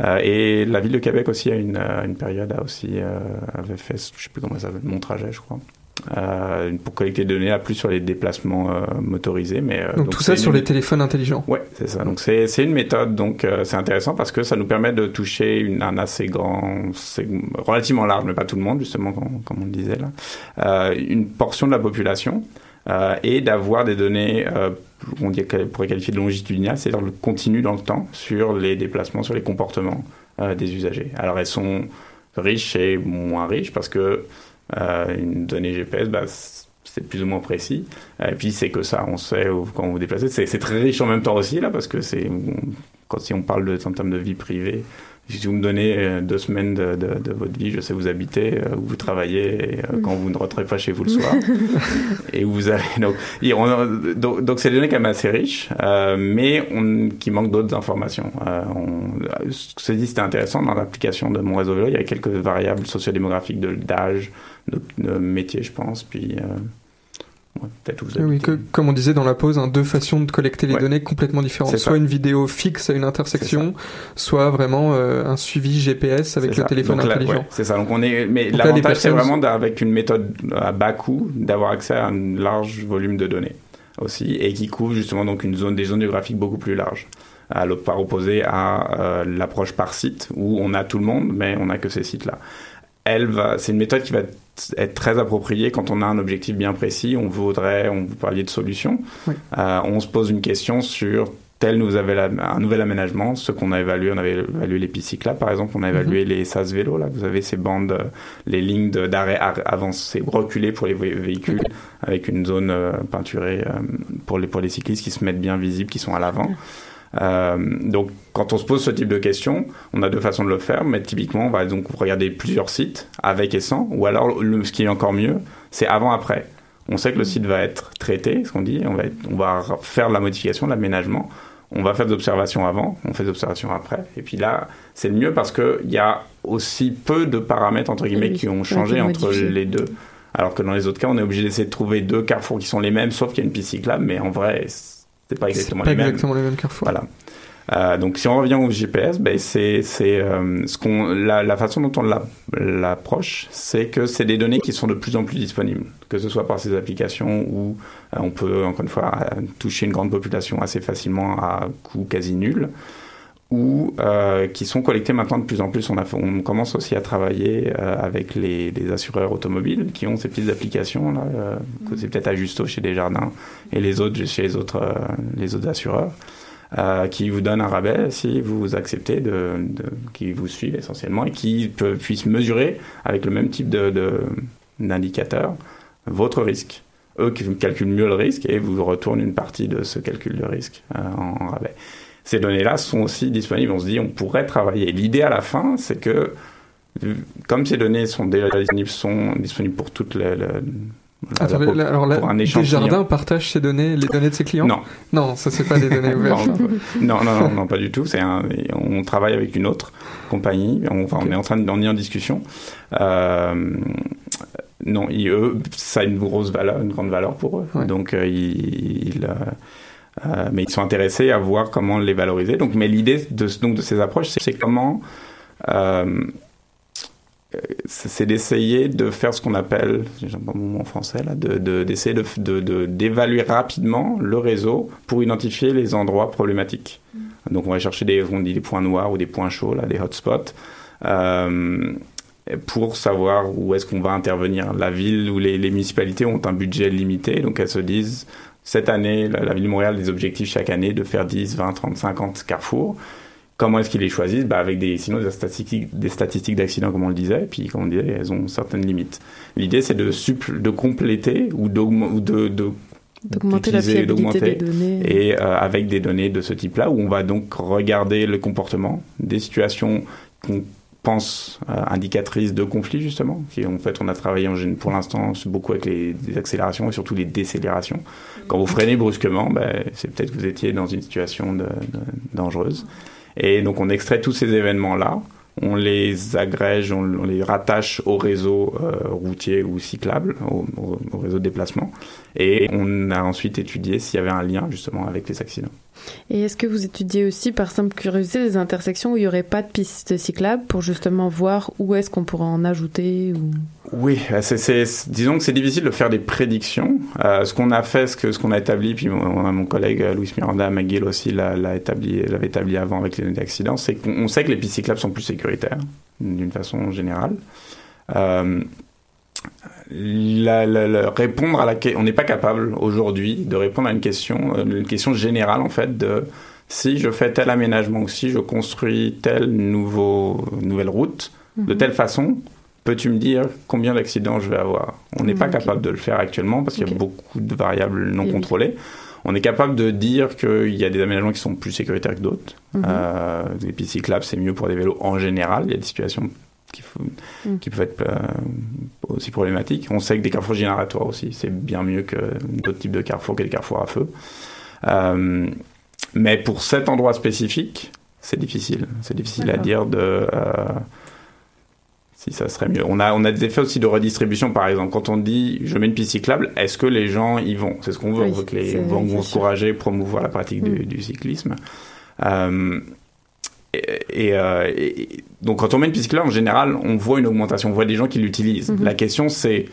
Euh, et la ville de Québec aussi a une, euh, une période a aussi euh, avait fait, je sais plus comment ça s'appelle, mon trajet, je crois. Euh, pour collecter des données, à plus sur les déplacements euh, motorisés, mais euh, donc, tout ça sur les téléphones intelligents. Ouais, c'est ça. Donc c'est c'est une méthode, donc euh, c'est intéressant parce que ça nous permet de toucher une, un assez grand, c'est relativement large, mais pas tout le monde justement, comme, comme on le disait là, euh, une portion de la population euh, et d'avoir des données, euh, on pourrait qualifier de longitudinales, c'est-à-dire le continu dans le temps sur les déplacements, sur les comportements euh, des usagers. Alors elles sont riches et moins riches parce que une donnée GPS, bah, c'est plus ou moins précis. Euh, Et puis c'est que ça, on sait quand vous vous déplacez. C'est très riche en même temps aussi là, parce que c'est quand si on parle de en termes de vie privée. Si vous me donnez euh, deux semaines de, de- de votre vie, je sais où vous habitez, euh, où vous travaillez, et, euh, quand vous ne rentrez pas chez vous le soir, (laughs) et où vous allez. Donc, on- donc, donc c'est des données quand même assez riches, euh, mais on, qui manquent d'autres informations. Euh, on, ce dit, c'était intéressant dans l'application de mon réseau vélo. Il y avait quelques variables sociodémographiques de d'âge, de, de métier, je pense, puis euh, ouais, vous Oui, que, comme on disait dans la pause, hein, deux façons de collecter les Ouais. données complètement différentes. Soit ça. une vidéo fixe à une intersection, soit vraiment euh, un suivi GPS avec le ça. téléphone Donc intelligent. ouais, c'est ça. Donc on est, mais l'avantage c'est vraiment avec une méthode à bas coût d'avoir accès à un large volume de données aussi et qui couvre justement donc une zone des zones géographiques beaucoup plus larges. À part opposé à euh, l'approche par site où on a tout le monde mais on n'a que ces sites là. Elle va, c'est une méthode qui va être très appropriée quand on a un objectif bien précis. On voudrait, on vous parliez de solutions. Oui. Euh, on se pose une question sur tel nous avait la- un nouvel aménagement, ce qu'on a évalué, on avait évalué les pistes cyclables par exemple, on a évalué les SAS vélos là, vous avez ces bandes, euh, les lignes d'arrêt ar- avancées, reculées pour les vé- véhicules, avec une zone euh, peinturée euh, pour les pour les cyclistes qui se mettent bien visibles, qui sont à l'avant. Euh, donc, quand on se pose ce type de questions, on a deux façons de le faire, mais typiquement, on va donc regarder plusieurs sites avec et sans, ou alors, le- ce qui est encore mieux, c'est avant-après. On sait que le site va être traité, ce qu'on dit, on va, être- on va faire de la modification, de l'aménagement, on va faire des observations avant, on fait des observations après, et puis là, c'est le mieux parce qu'il y a aussi peu de paramètres, entre guillemets, Oui, qui ont changé entre les deux. Alors que dans les autres cas, on est obligé d'essayer de trouver deux carrefours qui sont les mêmes, sauf qu'il y a une piste cyclable, mais en vrai, c'est pas exactement pas les mêmes. exactement les mêmes carrefours. Voilà. Euh, donc si on revient au GPS, ben c'est euh, ce qu'on la, la façon dont on l'a- l'approche, c'est que c'est des données qui sont de plus en plus disponibles, que ce soit par ces applications où euh, on peut encore une fois euh, toucher une grande population assez facilement à coût quasi nul ou euh, qui sont collectées maintenant de plus en plus. On, a, on commence aussi à travailler euh, avec les, les assureurs automobiles qui ont ces petites applications là, euh, c'est peut-être à chez Desjardins et les autres chez les autres, euh, les autres assureurs. euh, qui vous donnent un rabais si vous acceptez de, de qui vous suivent essentiellement et qui peut, puissent mesurer avec le même type de, de- d'indicateur votre risque. Eux qui calculent mieux le risque et vous retournent une partie de ce calcul de risque euh, en rabais. Ces données-là sont aussi disponibles. On se dit, on pourrait travailler. L'idée à la fin, c'est que, comme ces données sont déjà disponibles, sont disponibles pour toutes les. les Attendez, pour, là, alors là. Desjardins partage ses données, les données de ses clients Non. Non, ça c'est pas des données (laughs) ouvertes. non, non, non, non, pas du tout. C'est un, on travaille avec une autre compagnie. On, enfin, on est en train de, on est en discussion. Euh, non, ils, eux, ça a une grosse valeur, une grande valeur pour eux. Ouais. Donc, euh, ils, ils, euh, mais ils sont intéressés à voir comment les valoriser. Donc, mais l'idée de, donc, de ces approches, c'est comment euh, c'est d'essayer de faire ce qu'on appelle, j'ai pas mon mot en français là, de- de- d'essayer de, d'évaluer rapidement le réseau pour identifier les endroits problématiques. Donc on va chercher des, on dit des points noirs ou des points chauds là, des hotspots. Euh, pour savoir où est-ce qu'on va intervenir. La ville ou les, les municipalités ont un budget limité, donc elles se disent, cette année, la, la ville de Montréal a des objectifs chaque année de faire 10, 20, 30, 50 carrefours. Comment est-ce qu'ils les choisissent? Bah Avec des, sinon des statistiques, des statistiques d'accidents, comme on le disait, et puis comme on disait, elles ont certaines limites. L'idée, c'est de, compléter ou, ou de, de D'augmenter la d'utiliser, fiabilité des données. Et euh, avec des données de ce type-là, où on va donc regarder le comportement des situations qu'on pense euh, indicatrices de conflit, justement. Qui, en fait, on a travaillé en, pour l'instant beaucoup avec les, accélérations et surtout les décélérations. Quand vous freinez brusquement, ben, c'est peut-être que vous étiez dans une situation dangereuse. Et donc, on extrait tous ces événements-là, on les agrège, on, on les rattache au réseau euh, routier ou cyclable, au, au- au réseau de déplacement. Et on a ensuite étudié s'il y avait un lien justement avec les accidents. Et est-ce que vous étudiez aussi, par simple curiosité, les intersections où il n'y aurait pas de piste cyclable pour justement voir où est-ce qu'on pourrait en ajouter ou... Oui, disons que c'est difficile de faire des prédictions. Euh, ce qu'on a fait, ce, qu'on a établi, puis mon, collègue euh, Louis Miranda McGill aussi l'a, l'a établi, l'avait établi avant avec les données d'accidents, c'est qu'on on sait que les pistes cyclables sont plus sécuritaires, d'une façon générale. Euh, la- la- la- répondre à la on n'est pas capable aujourd'hui de répondre à une question, euh, une question générale en fait de si je fais tel aménagement ou si je construis telle nouveau, nouvelle route de Mhm. telle façon, peux-tu me dire combien d'accidents je vais avoir? On n'est pas Ok. capable de le faire actuellement parce qu'il y a beaucoup de variables non Eh oui. contrôlées. On est capable de dire qu'il y a des aménagements qui sont plus sécuritaires que d'autres. Mhm. Euh, les pistes cyclables, c'est mieux pour des vélos en général. Il y a des situations qui, peuvent être euh, aussi problématiques. On sait que des carrefours génératoires aussi, c'est bien mieux que d'autres types de carrefours que des carrefours à feu. Euh, mais pour cet endroit spécifique, c'est difficile. C'est difficile à dire de... euh, si ça serait mieux. On a, on a des effets aussi de redistribution, par exemple. Quand on dit je mets une piste cyclable, est-ce que les gens y vont? C'est ce qu'on veut. Oui, on veut que les gens vont encourager, promouvoir la pratique du, Mm. du cyclisme. Euh, et, et, euh, et- donc quand on met une cyclable, en général, on voit une augmentation, on voit des gens qui l'utilisent. Mhm. La question c'est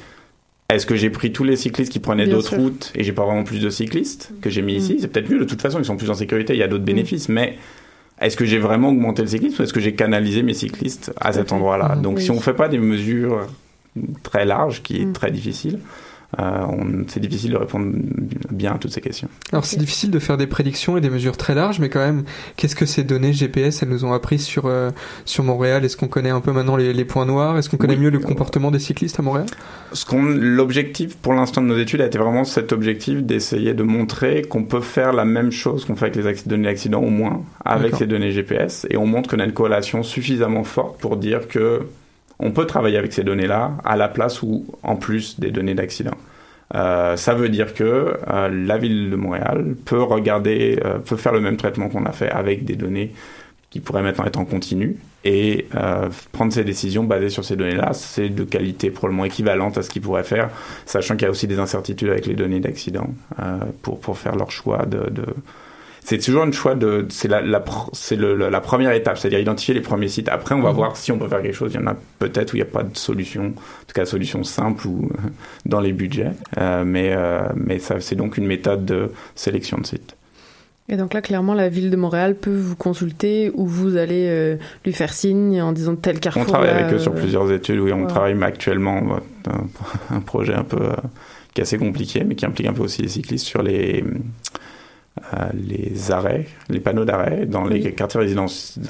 est-ce que j'ai pris tous les cyclistes qui prenaient d'autres routes et j'ai pas vraiment plus de cyclistes que j'ai mis ici? Mhm. C'est peut-être mieux, de toute façon, ils sont plus en sécurité, il y a d'autres bénéfices, mais est-ce que j'ai vraiment augmenté le cyclisme ou est-ce que j'ai canalisé mes cyclistes à cet endroit-là? Mhm. Donc Oui. si on fait pas des mesures très larges, qui est Mhm. très difficile, c'est difficile de répondre bien à toutes ces questions. Alors c'est difficile de faire des prédictions et des mesures très larges, mais quand même, qu'est-ce que ces données GPS elles nous ont appris sur euh, sur Montréal? Est-ce qu'on connaît un peu maintenant les, les points noirs? Est-ce qu'on connaît Oui. mieux le comportement des cyclistes à Montréal? Ce qu'on, l'objectif pour l'instant de nos études a été vraiment cet objectif d'essayer de montrer qu'on peut faire la même chose qu'on fait avec les données d'accident au moins avec ces données GPS et on montre qu'on a une corrélation suffisamment forte pour dire que on peut travailler avec ces données-là à la place ou en plus des données d'accident. Euh, ça veut dire que euh, la ville de Montréal peut regarder, euh, peut faire le même traitement qu'on a fait avec des données qui pourraient maintenant être en continu et prendre ses décisions basées sur ces données-là. C'est de qualité probablement équivalente à ce qu'ils pourraient faire, sachant qu'il y a aussi des incertitudes avec les données d'accident pour, pour faire leur choix de... C'est toujours une choix de... C'est la, la, c'est la première étape, c'est-à-dire identifier les premiers sites. Après, on va Mhm. voir si on peut faire quelque chose. Il y en a peut-être où il n'y a pas de solution, en tout cas solution simple ou (laughs) dans les budgets. Euh, mais euh, mais ça, c'est donc une méthode de sélection de sites. Et donc là, clairement, la ville de Montréal peut vous consulter ou vous allez euh, lui faire signe en disant tel carrefour. On travaille là, avec eux sur plusieurs études. Oui, on wow. travaille actuellement un, (laughs) un projet un peu qui est assez compliqué, mais qui implique un peu aussi les cyclistes sur les les arrêts, les panneaux d'arrêt dans les Oui. quartiers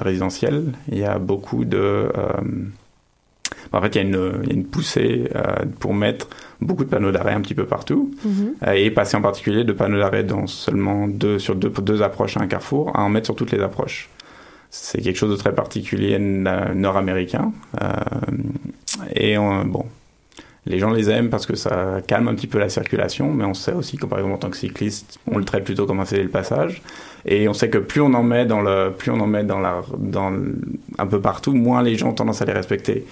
résidentiels. Il y a beaucoup de euh, En fait, il y a une, il y a une poussée euh, pour mettre beaucoup de panneaux d'arrêt un petit peu partout Mhm. euh, et passer en particulier de panneaux d'arrêt dans seulement deux sur deux, deux approches à un carrefour à en mettre sur toutes les approches. C'est quelque chose de très particulier nord-américain. Euh, et on- bon, les gens les aiment parce que ça calme un petit peu la circulation, mais on sait aussi que par exemple en tant que cycliste, on le traite plutôt comme un le passage. Et on sait que plus on en met dans le, plus on en met dans la, dans le- un peu partout, moins les gens ont tendance à les respecter.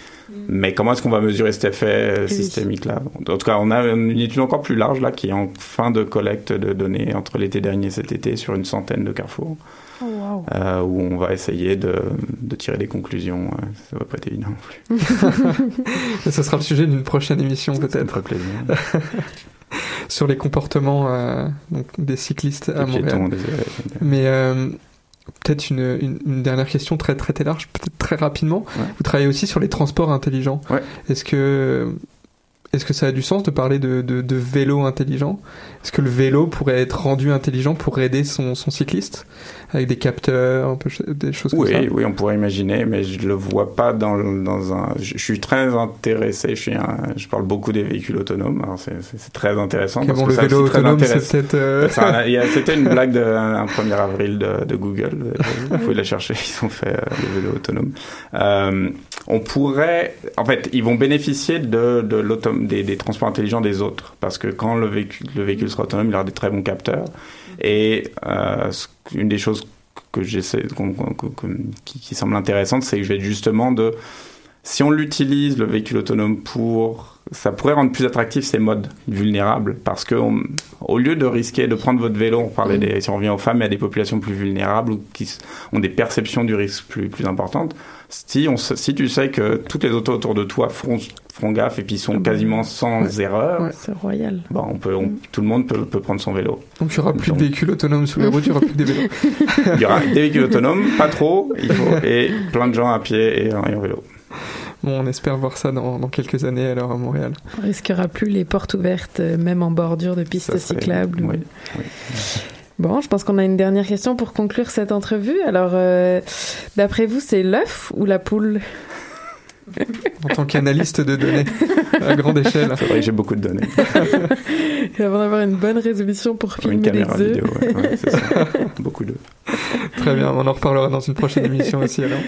Mais comment est-ce qu'on va mesurer cet effet euh, systémique là En tout cas, on a une étude encore plus large là qui est en fin de collecte de données entre l'été dernier et cet été sur une centaine de carrefours. Oh, wow. euh, où on va essayer de, de tirer des conclusions. euh, Ça va pas être évident non plus. (laughs) Ce sera le sujet d'une prochaine émission peut-être. plaisir. (laughs) Sur les comportements euh, donc, des cyclistes à Des Montréal. piétons, des élèves. Mais euh, peut-être une, une, une dernière question très très très large, peut-être très rapidement. Vous travaillez aussi sur les transports intelligents. Est-ce que est-ce que ça a du sens de parler de, de, de vélo intelligent? Est-ce que le vélo pourrait être rendu intelligent pour aider son, son cycliste? Avec des capteurs, un peu, des choses comme ça? oui, on pourrait imaginer, mais je le vois pas dans, dans un. Je, je suis très intéressé. Je suis un, je parle beaucoup des véhicules autonomes. Alors c'est, très intéressant. Parce bon, que le ça vélo autonome, c'est peut-être, euh, (laughs) C'était une blague de un 1er avril de, de Google. Vous pouvez la chercher. (laughs) Ils ont fait euh, le vélo autonome. Euh, on pourrait, en fait, ils vont bénéficier de, de des, transports intelligents des autres, parce que quand le véhicule, le véhicule sera autonome, il aura des très bons capteurs. Et euh, une des choses que j'essaie, qui, qui semble intéressante, c'est que je vais justement de, si on l'utilise le véhicule autonome pour, ça pourrait rendre plus attractif ces modes vulnérables, parce que on- au lieu de risquer de prendre votre vélo, on parlait des, si on revient aux femmes, y a des populations plus vulnérables ou qui ont des perceptions du risque plus plus importantes. Si on, s- si tu sais que toutes les autos autour de toi feront, feront gaffe et puis sont quasiment sans erreur, C'est royal. bon, on peut, on- tout le monde peut, peut prendre son vélo. Donc il n'y aura plus de véhicules autonomes sur les routes, il n'y aura plus que des vélos. (laughs) Il y aura des véhicules autonomes, pas trop, il faut, et plein de gens à pied et et en vélo. Bon, on espère voir ça dans, dans quelques années alors à Montréal. On risquera plus les portes ouvertes, euh, même en bordure de pistes cyclables. Oui, oui. Bon, je pense qu'on a une dernière question pour conclure cette entrevue. Alors, euh, d'après vous, c'est l'œuf ou la poule En tant qu'analyste de données à grande échelle. C'est vrai que j'ai beaucoup de données. Et (laughs) Avant d'avoir une bonne résolution pour filmer Une caméra les œufs. vidéo, ouais, ouais, c'est ça. beaucoup de. Très bien, on en reparlera dans une prochaine émission aussi alors.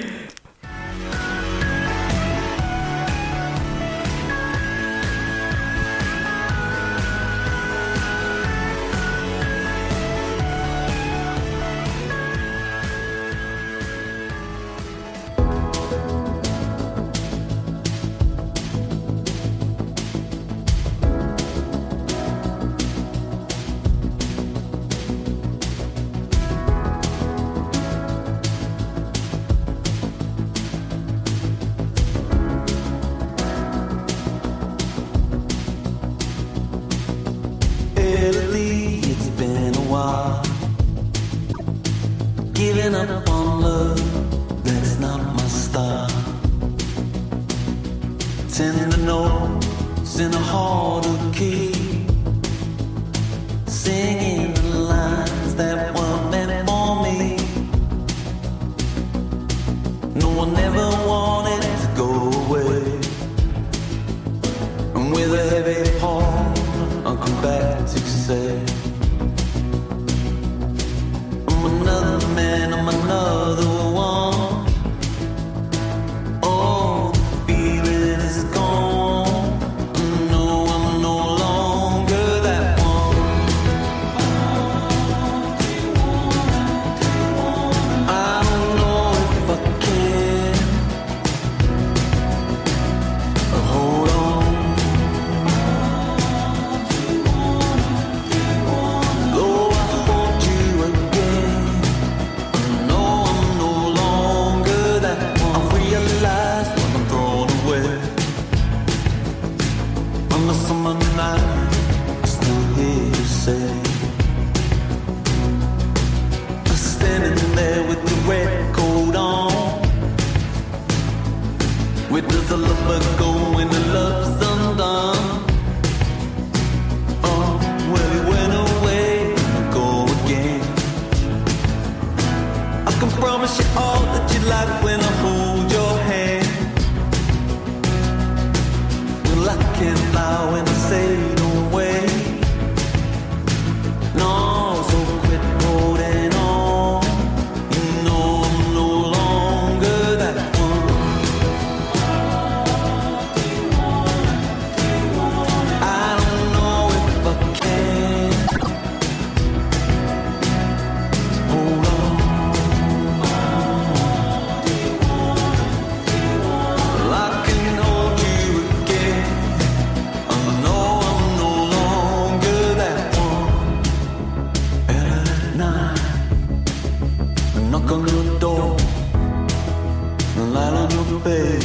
bed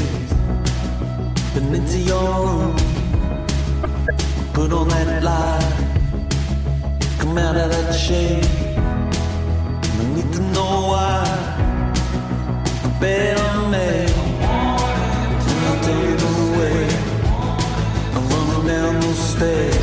and into your room. Put on that light, come out of that shade. I need to know why. I bet I'm made, and I'll tell you away. I'm running down those stairs.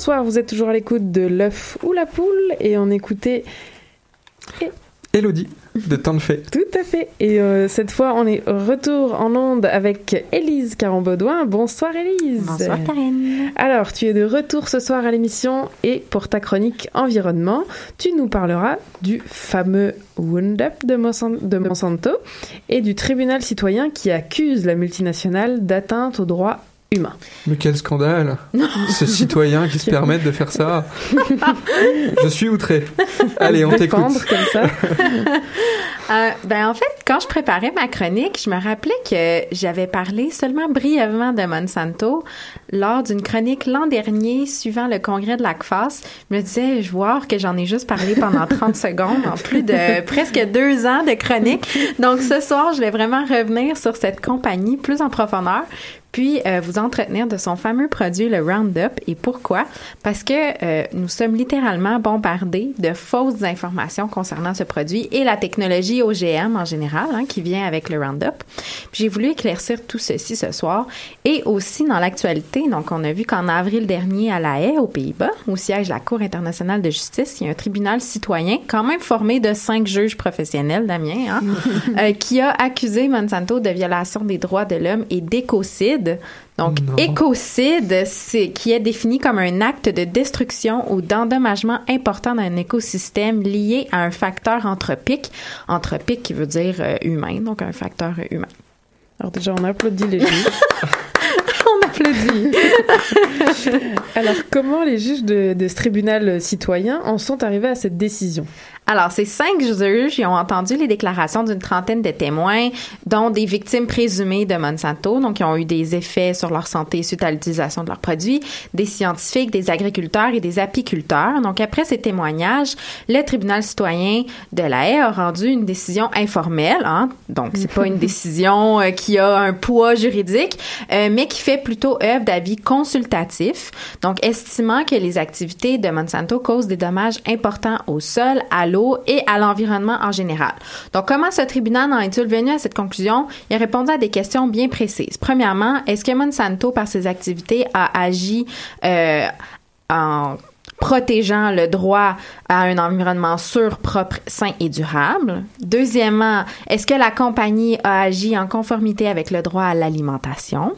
Bonsoir, vous êtes toujours à l'écoute de l'œuf ou la poule et on écoutait Elodie de Temps de Fait. Tout à fait. Et euh, cette fois, on est retour en onde avec Élise Caron-Baudouin. Bonsoir Élise. Bonsoir Karine. Alors, tu es de retour ce soir à l'émission et pour ta chronique environnement, tu nous parleras du fameux Roundup de, Monsan- de Monsanto et du tribunal citoyen qui accuse la multinationale d'atteinte aux droits humains. Mais quel scandale (laughs) Ce citoyen qui se permettent de faire ça. Je suis outré. Allez, on t'écoute. comme ça. (laughs) Euh, ben en fait, quand je préparais ma chronique, je me rappelais que j'avais parlé seulement brièvement de Monsanto lors d'une chronique l'an dernier suivant le congrès de l'ACFAS. Je me disais, je vois que j'en ai juste parlé pendant 30 (laughs) secondes en plus de presque deux ans de chronique. Donc ce soir, je vais vraiment revenir sur cette compagnie plus en profondeur puis euh, vous entretenir de son fameux produit, le Roundup. Et pourquoi? Parce que euh, nous sommes littéralement bombardés de fausses informations concernant ce produit et la technologie OGM en général, hein, qui vient avec le Roundup. Puis j'ai voulu éclaircir tout ceci ce soir. Et aussi dans l'actualité, donc on a vu qu'en avril dernier à La Haye, aux Pays-Bas, au siège la Cour internationale de justice, il y a un tribunal citoyen, quand même formé de cinq juges professionnels, Damien, hein, (laughs) euh, qui a accusé Monsanto de violation des droits de l'homme et d'écocide. Donc, écocide, c'est qui est défini comme un acte de destruction ou d'endommagement important d'un écosystème lié à un facteur anthropique. Anthropique qui veut dire euh, humain, donc un facteur euh, humain. Alors déjà, on applaudit les juges. (laughs) on applaudit. (laughs) Alors, comment les juges de, de ce tribunal citoyen en sont arrivés à cette décision? Alors, ces cinq juges ils ont entendu les déclarations d'une trentaine de témoins, dont des victimes présumées de Monsanto, donc qui ont eu des effets sur leur santé suite à l'utilisation de leurs produits, des scientifiques, des agriculteurs et des apiculteurs. Donc, après ces témoignages, le tribunal citoyen de la Haye a rendu une décision informelle, hein, donc c'est pas une (laughs) décision euh, qui a un poids juridique, euh, mais qui fait plutôt œuvre d'avis consultatif, donc estimant que les activités de Monsanto causent des dommages importants au sol, à l'eau et à l'environnement en général. Donc, comment ce tribunal en est-il venu à cette conclusion? Il a répondu à des questions bien précises. Premièrement, est-ce que Monsanto, par ses activités, a agi euh, en protégeant le droit à un environnement sûr, propre, sain et durable? Deuxièmement, est-ce que la compagnie a agi en conformité avec le droit à l'alimentation?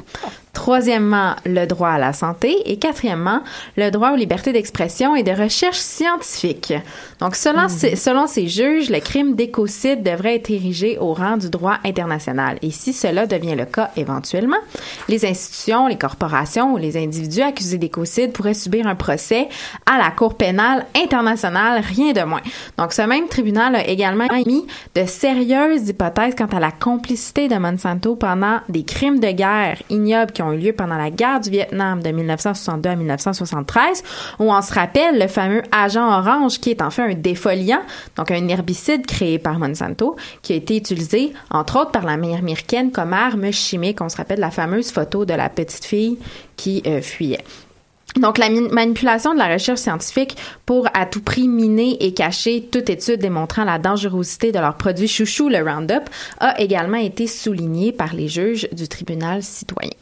Troisièmement, le droit à la santé. Et quatrièmement, le droit aux libertés d'expression et de recherche scientifique. Donc, selon, ces, selon ces juges, le crime d'écocide devrait être érigé au rang du droit international. Et si cela devient le cas éventuellement, les institutions, les corporations ou les individus accusés d'écocide pourraient subir un procès à la Cour pénale internationale, rien de moins. Donc, ce même tribunal a également émis de sérieuses hypothèses quant à la complicité de Monsanto pendant des crimes de guerre ignobles qui ont eu lieu pendant la guerre du Vietnam de 1962 à 1973, où on se rappelle le fameux agent orange qui est en fait un défoliant, donc un herbicide créé par Monsanto, qui a été utilisé entre autres par la l'armée américaine comme arme chimique. On se rappelle la fameuse photo de la petite fille qui euh, fuyait. Donc, la manipulation de la recherche scientifique pour à tout prix miner et cacher toute étude démontrant la dangerosité de leur produit chouchou, le Roundup, a également été soulignée par les juges du tribunal citoyen.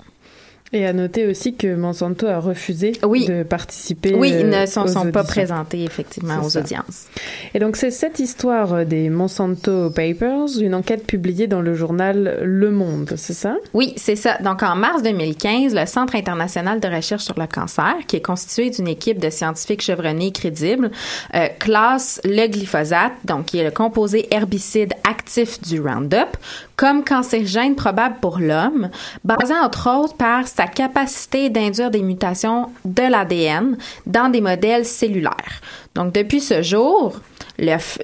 Et à noter aussi que Monsanto a refusé de participer. Oui, ils euh, ne sont, aux sont pas présentés effectivement aux ça. audiences. Et donc c'est cette histoire euh, des Monsanto Papers, une enquête publiée dans le journal Le Monde, c'est ça? Oui, c'est ça. Donc, en mars 2015, le Centre international de recherche sur le cancer, qui est constitué d'une équipe de scientifiques chevronnés et crédibles, euh, classe le glyphosate, donc qui est le composé herbicide actif du Roundup, comme cancérigène probable pour l'homme, basé entre autres par sa capacité d'induire des mutations de l'ADN dans des modèles cellulaires. Donc, depuis ce jour,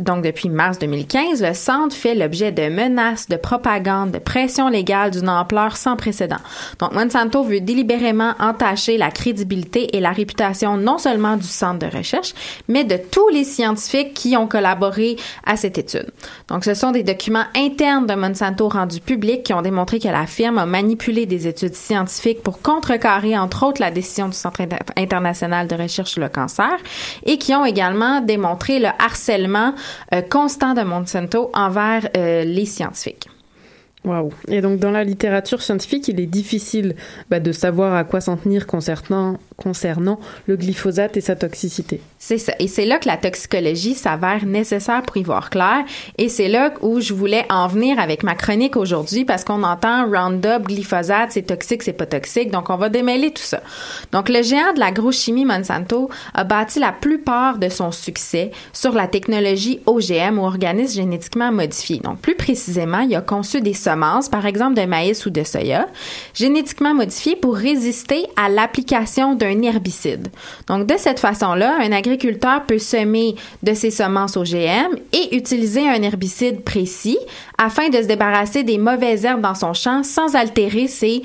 donc depuis mars 2015, le centre fait l'objet de menaces, de propagande, de pression légale d'une ampleur sans précédent. Donc Monsanto veut délibérément entacher la crédibilité et la réputation non seulement du centre de recherche, mais de tous les scientifiques qui ont collaboré à cette étude. Donc ce sont des documents internes de Monsanto rendus publics qui ont démontré que la firme a manipulé des études scientifiques pour contrecarrer entre autres la décision du Centre inter- international de recherche sur le cancer et qui ont également démontré le harcèlement euh, constant de Monsanto envers euh, les scientifiques. Et donc dans la littérature scientifique, il est difficile bah, de savoir à quoi s'en tenir concernant, le glyphosate et sa toxicité. C'est ça. Et c'est là que la toxicologie s'avère nécessaire pour y voir clair. Et c'est là où je voulais en venir avec ma chronique aujourd'hui parce qu'on entend Roundup, glyphosate, c'est toxique, c'est pas toxique. Donc, on va démêler tout ça. Donc, le géant de l'agrochimie Monsanto a bâti la plupart de son succès sur la technologie OGM ou organismes génétiquement modifiés. Donc, plus précisément, il a conçu des par exemple de maïs ou de soya, génétiquement modifiées pour résister à l'application d'un herbicide. Donc, de cette façon-là, un agriculteur peut semer de ses semences OGM et utiliser un herbicide précis afin de se débarrasser des mauvaises herbes dans son champ sans altérer ses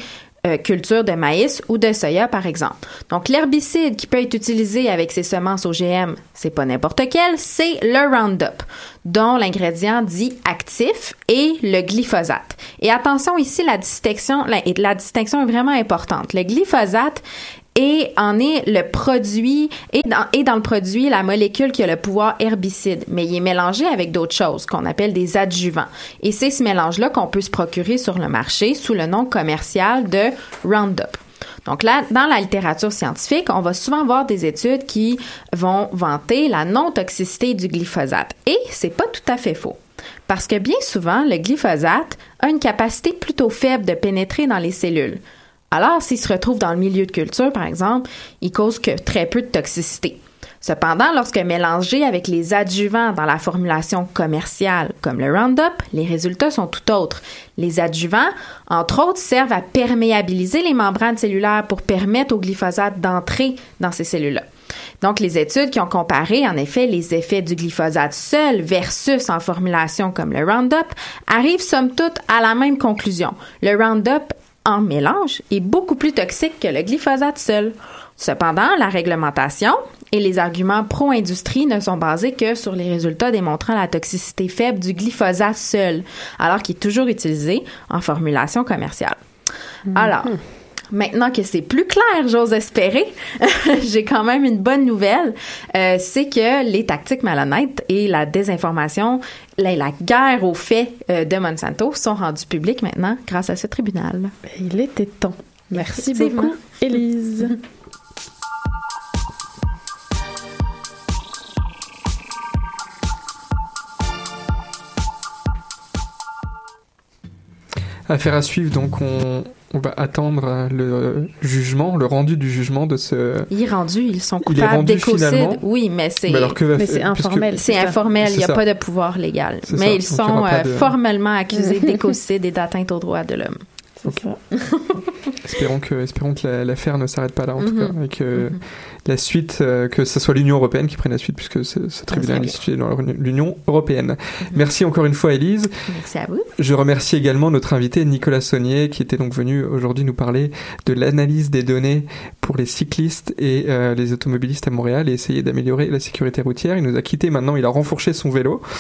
euh, cultures de maïs ou de soya, par exemple. Donc, l'herbicide qui peut être utilisé avec ces semences OGM, c'est pas n'importe quel, c'est le Roundup, dont l'ingrédient dit actif est le glyphosate. Et attention ici, la distinction est vraiment importante. Le glyphosate et en est le produit et dans, le produit la molécule qui a le pouvoir herbicide, mais il est mélangé avec d'autres choses qu'on appelle des adjuvants. Et c'est ce mélange-là qu'on peut se procurer sur le marché sous le nom commercial de Roundup. Donc là, dans la littérature scientifique, on va souvent voir des études qui vont vanter la non-toxicité du glyphosate. Et c'est pas tout à fait faux. Parce que bien souvent, le glyphosate a une capacité plutôt faible de pénétrer dans les cellules. Alors, s'il se retrouve dans le milieu de culture, par exemple, il cause que très peu de toxicité. Cependant, lorsque mélangé avec les adjuvants dans la formulation commerciale comme le Roundup, les résultats sont tout autres. Les adjuvants, entre autres, servent à perméabiliser les membranes cellulaires pour permettre au glyphosate d'entrer dans ces cellules-là. Donc, les études qui ont comparé, en effet, les effets du glyphosate seul versus en formulation comme le Roundup arrivent somme toute à la même conclusion. Le Roundup en mélange est beaucoup plus toxique que le glyphosate seul. Cependant, la réglementation et les arguments pro-industrie ne sont basés que sur les résultats démontrant la toxicité faible du glyphosate seul, alors qu'il est toujours utilisé en formulation commerciale. Alors, Maintenant que c'est plus clair, j'ose espérer, (laughs) j'ai quand même une bonne nouvelle. Euh, c'est que les tactiques malhonnêtes et la désinformation, la, la guerre aux faits euh, de Monsanto sont rendues publiques maintenant grâce à ce tribunal. Il était temps. Merci beaucoup, Élise. Affaire à suivre, donc on, on va attendre euh, le jugement, le rendu du jugement de ce. Il est rendu, ils sont coupables d'écocide. Oui, mais c'est informel. c'est informel, il n'y a ça. pas de pouvoir légal. Mais ça. ils Donc, sont euh, de- formellement accusés (laughs) d'écocide et d'atteinte aux droits de l'homme. (laughs) Espérons que, espérons que la- l'affaire ne s'arrête pas là, en tout Mhm. cas, et que Mhm. la suite, euh, que ce soit l'Union européenne qui prenne la suite, puisque ce, ce tribunal est situé dans l'Union européenne. Merci encore une fois, Élise. Merci à vous. Je remercie également notre invité Nicolas Saunier, qui était donc venu aujourd'hui nous parler de l'analyse des données pour les cyclistes et euh, les automobilistes à Montréal et essayer d'améliorer la sécurité routière. Il nous a quitté maintenant, il a renfourché son vélo. (laughs)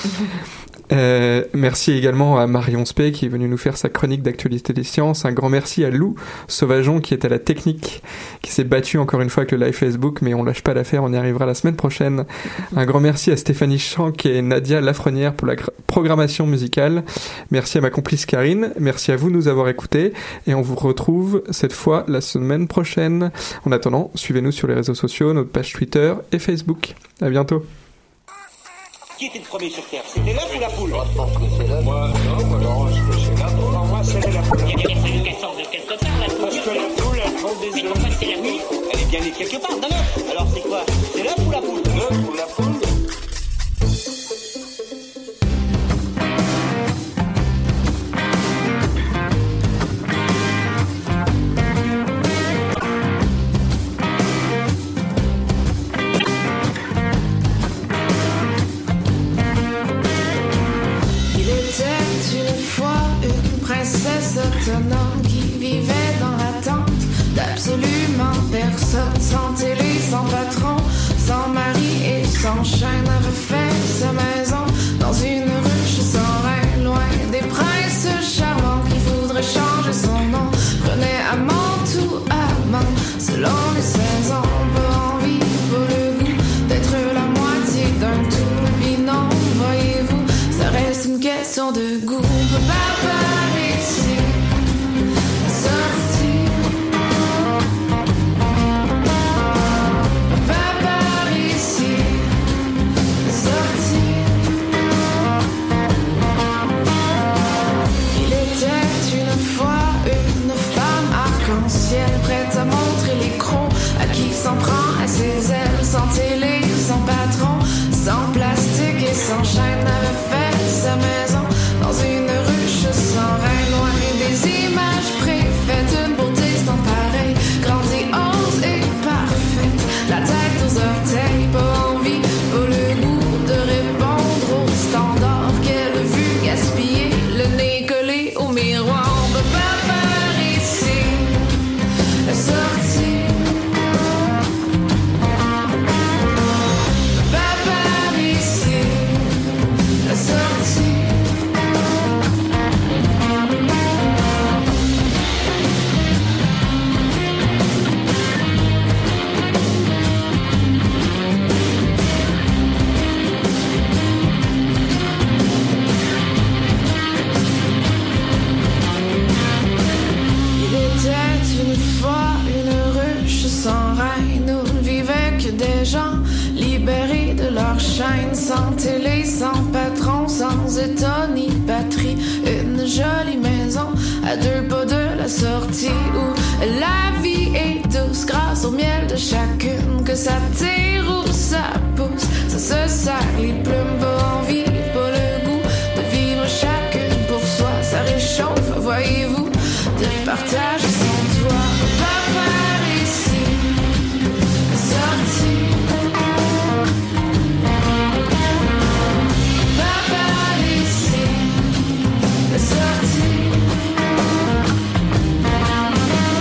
Euh, merci également à Marion Spey qui est venue nous faire sa chronique d'actualité des sciences. Un grand merci à Lou Sauvageon qui est à la technique, qui s'est battu encore une fois avec le live Facebook, mais on lâche pas l'affaire, on y arrivera la semaine prochaine. Un grand merci à Stéphanie Chanck et Nadia Lafrenière pour la gra- programmation musicale. Merci à ma complice Karine. Merci à vous de nous avoir écoutés et on vous retrouve cette fois la semaine prochaine. En attendant, suivez-nous sur les réseaux sociaux, notre page Twitter et Facebook. À bientôt. Qui était le premier sur Terre C'était l'œuf ou la poule? Moi, je pense que c'est l'œuf. Moi, non, moi, non, je pense que c'est la poule. moi, c'est la poule. Il y a bien fallu qu'elle sorte de quelque part, la poule. Parce que la poule, elle prend des œufs. Mais pourquoi c'est la poule Elle est bien née quelque part, d'un œuf. Alors, c'est quoi? C'est l'œuf ou la poule? L'œuf autonome qui vivait dans l'attente d'absolument personne, sans télé, sans patron, sans mari et sans chaîne, avait fait sa maison dans une ruche sans rein, loin des princes charmants qui voudraient changer son nom, prenait amant tout amant, selon les saisons, pas envie, pas le goût d'être la moitié d'un tout, voyez-vous, ça reste une question de goût. On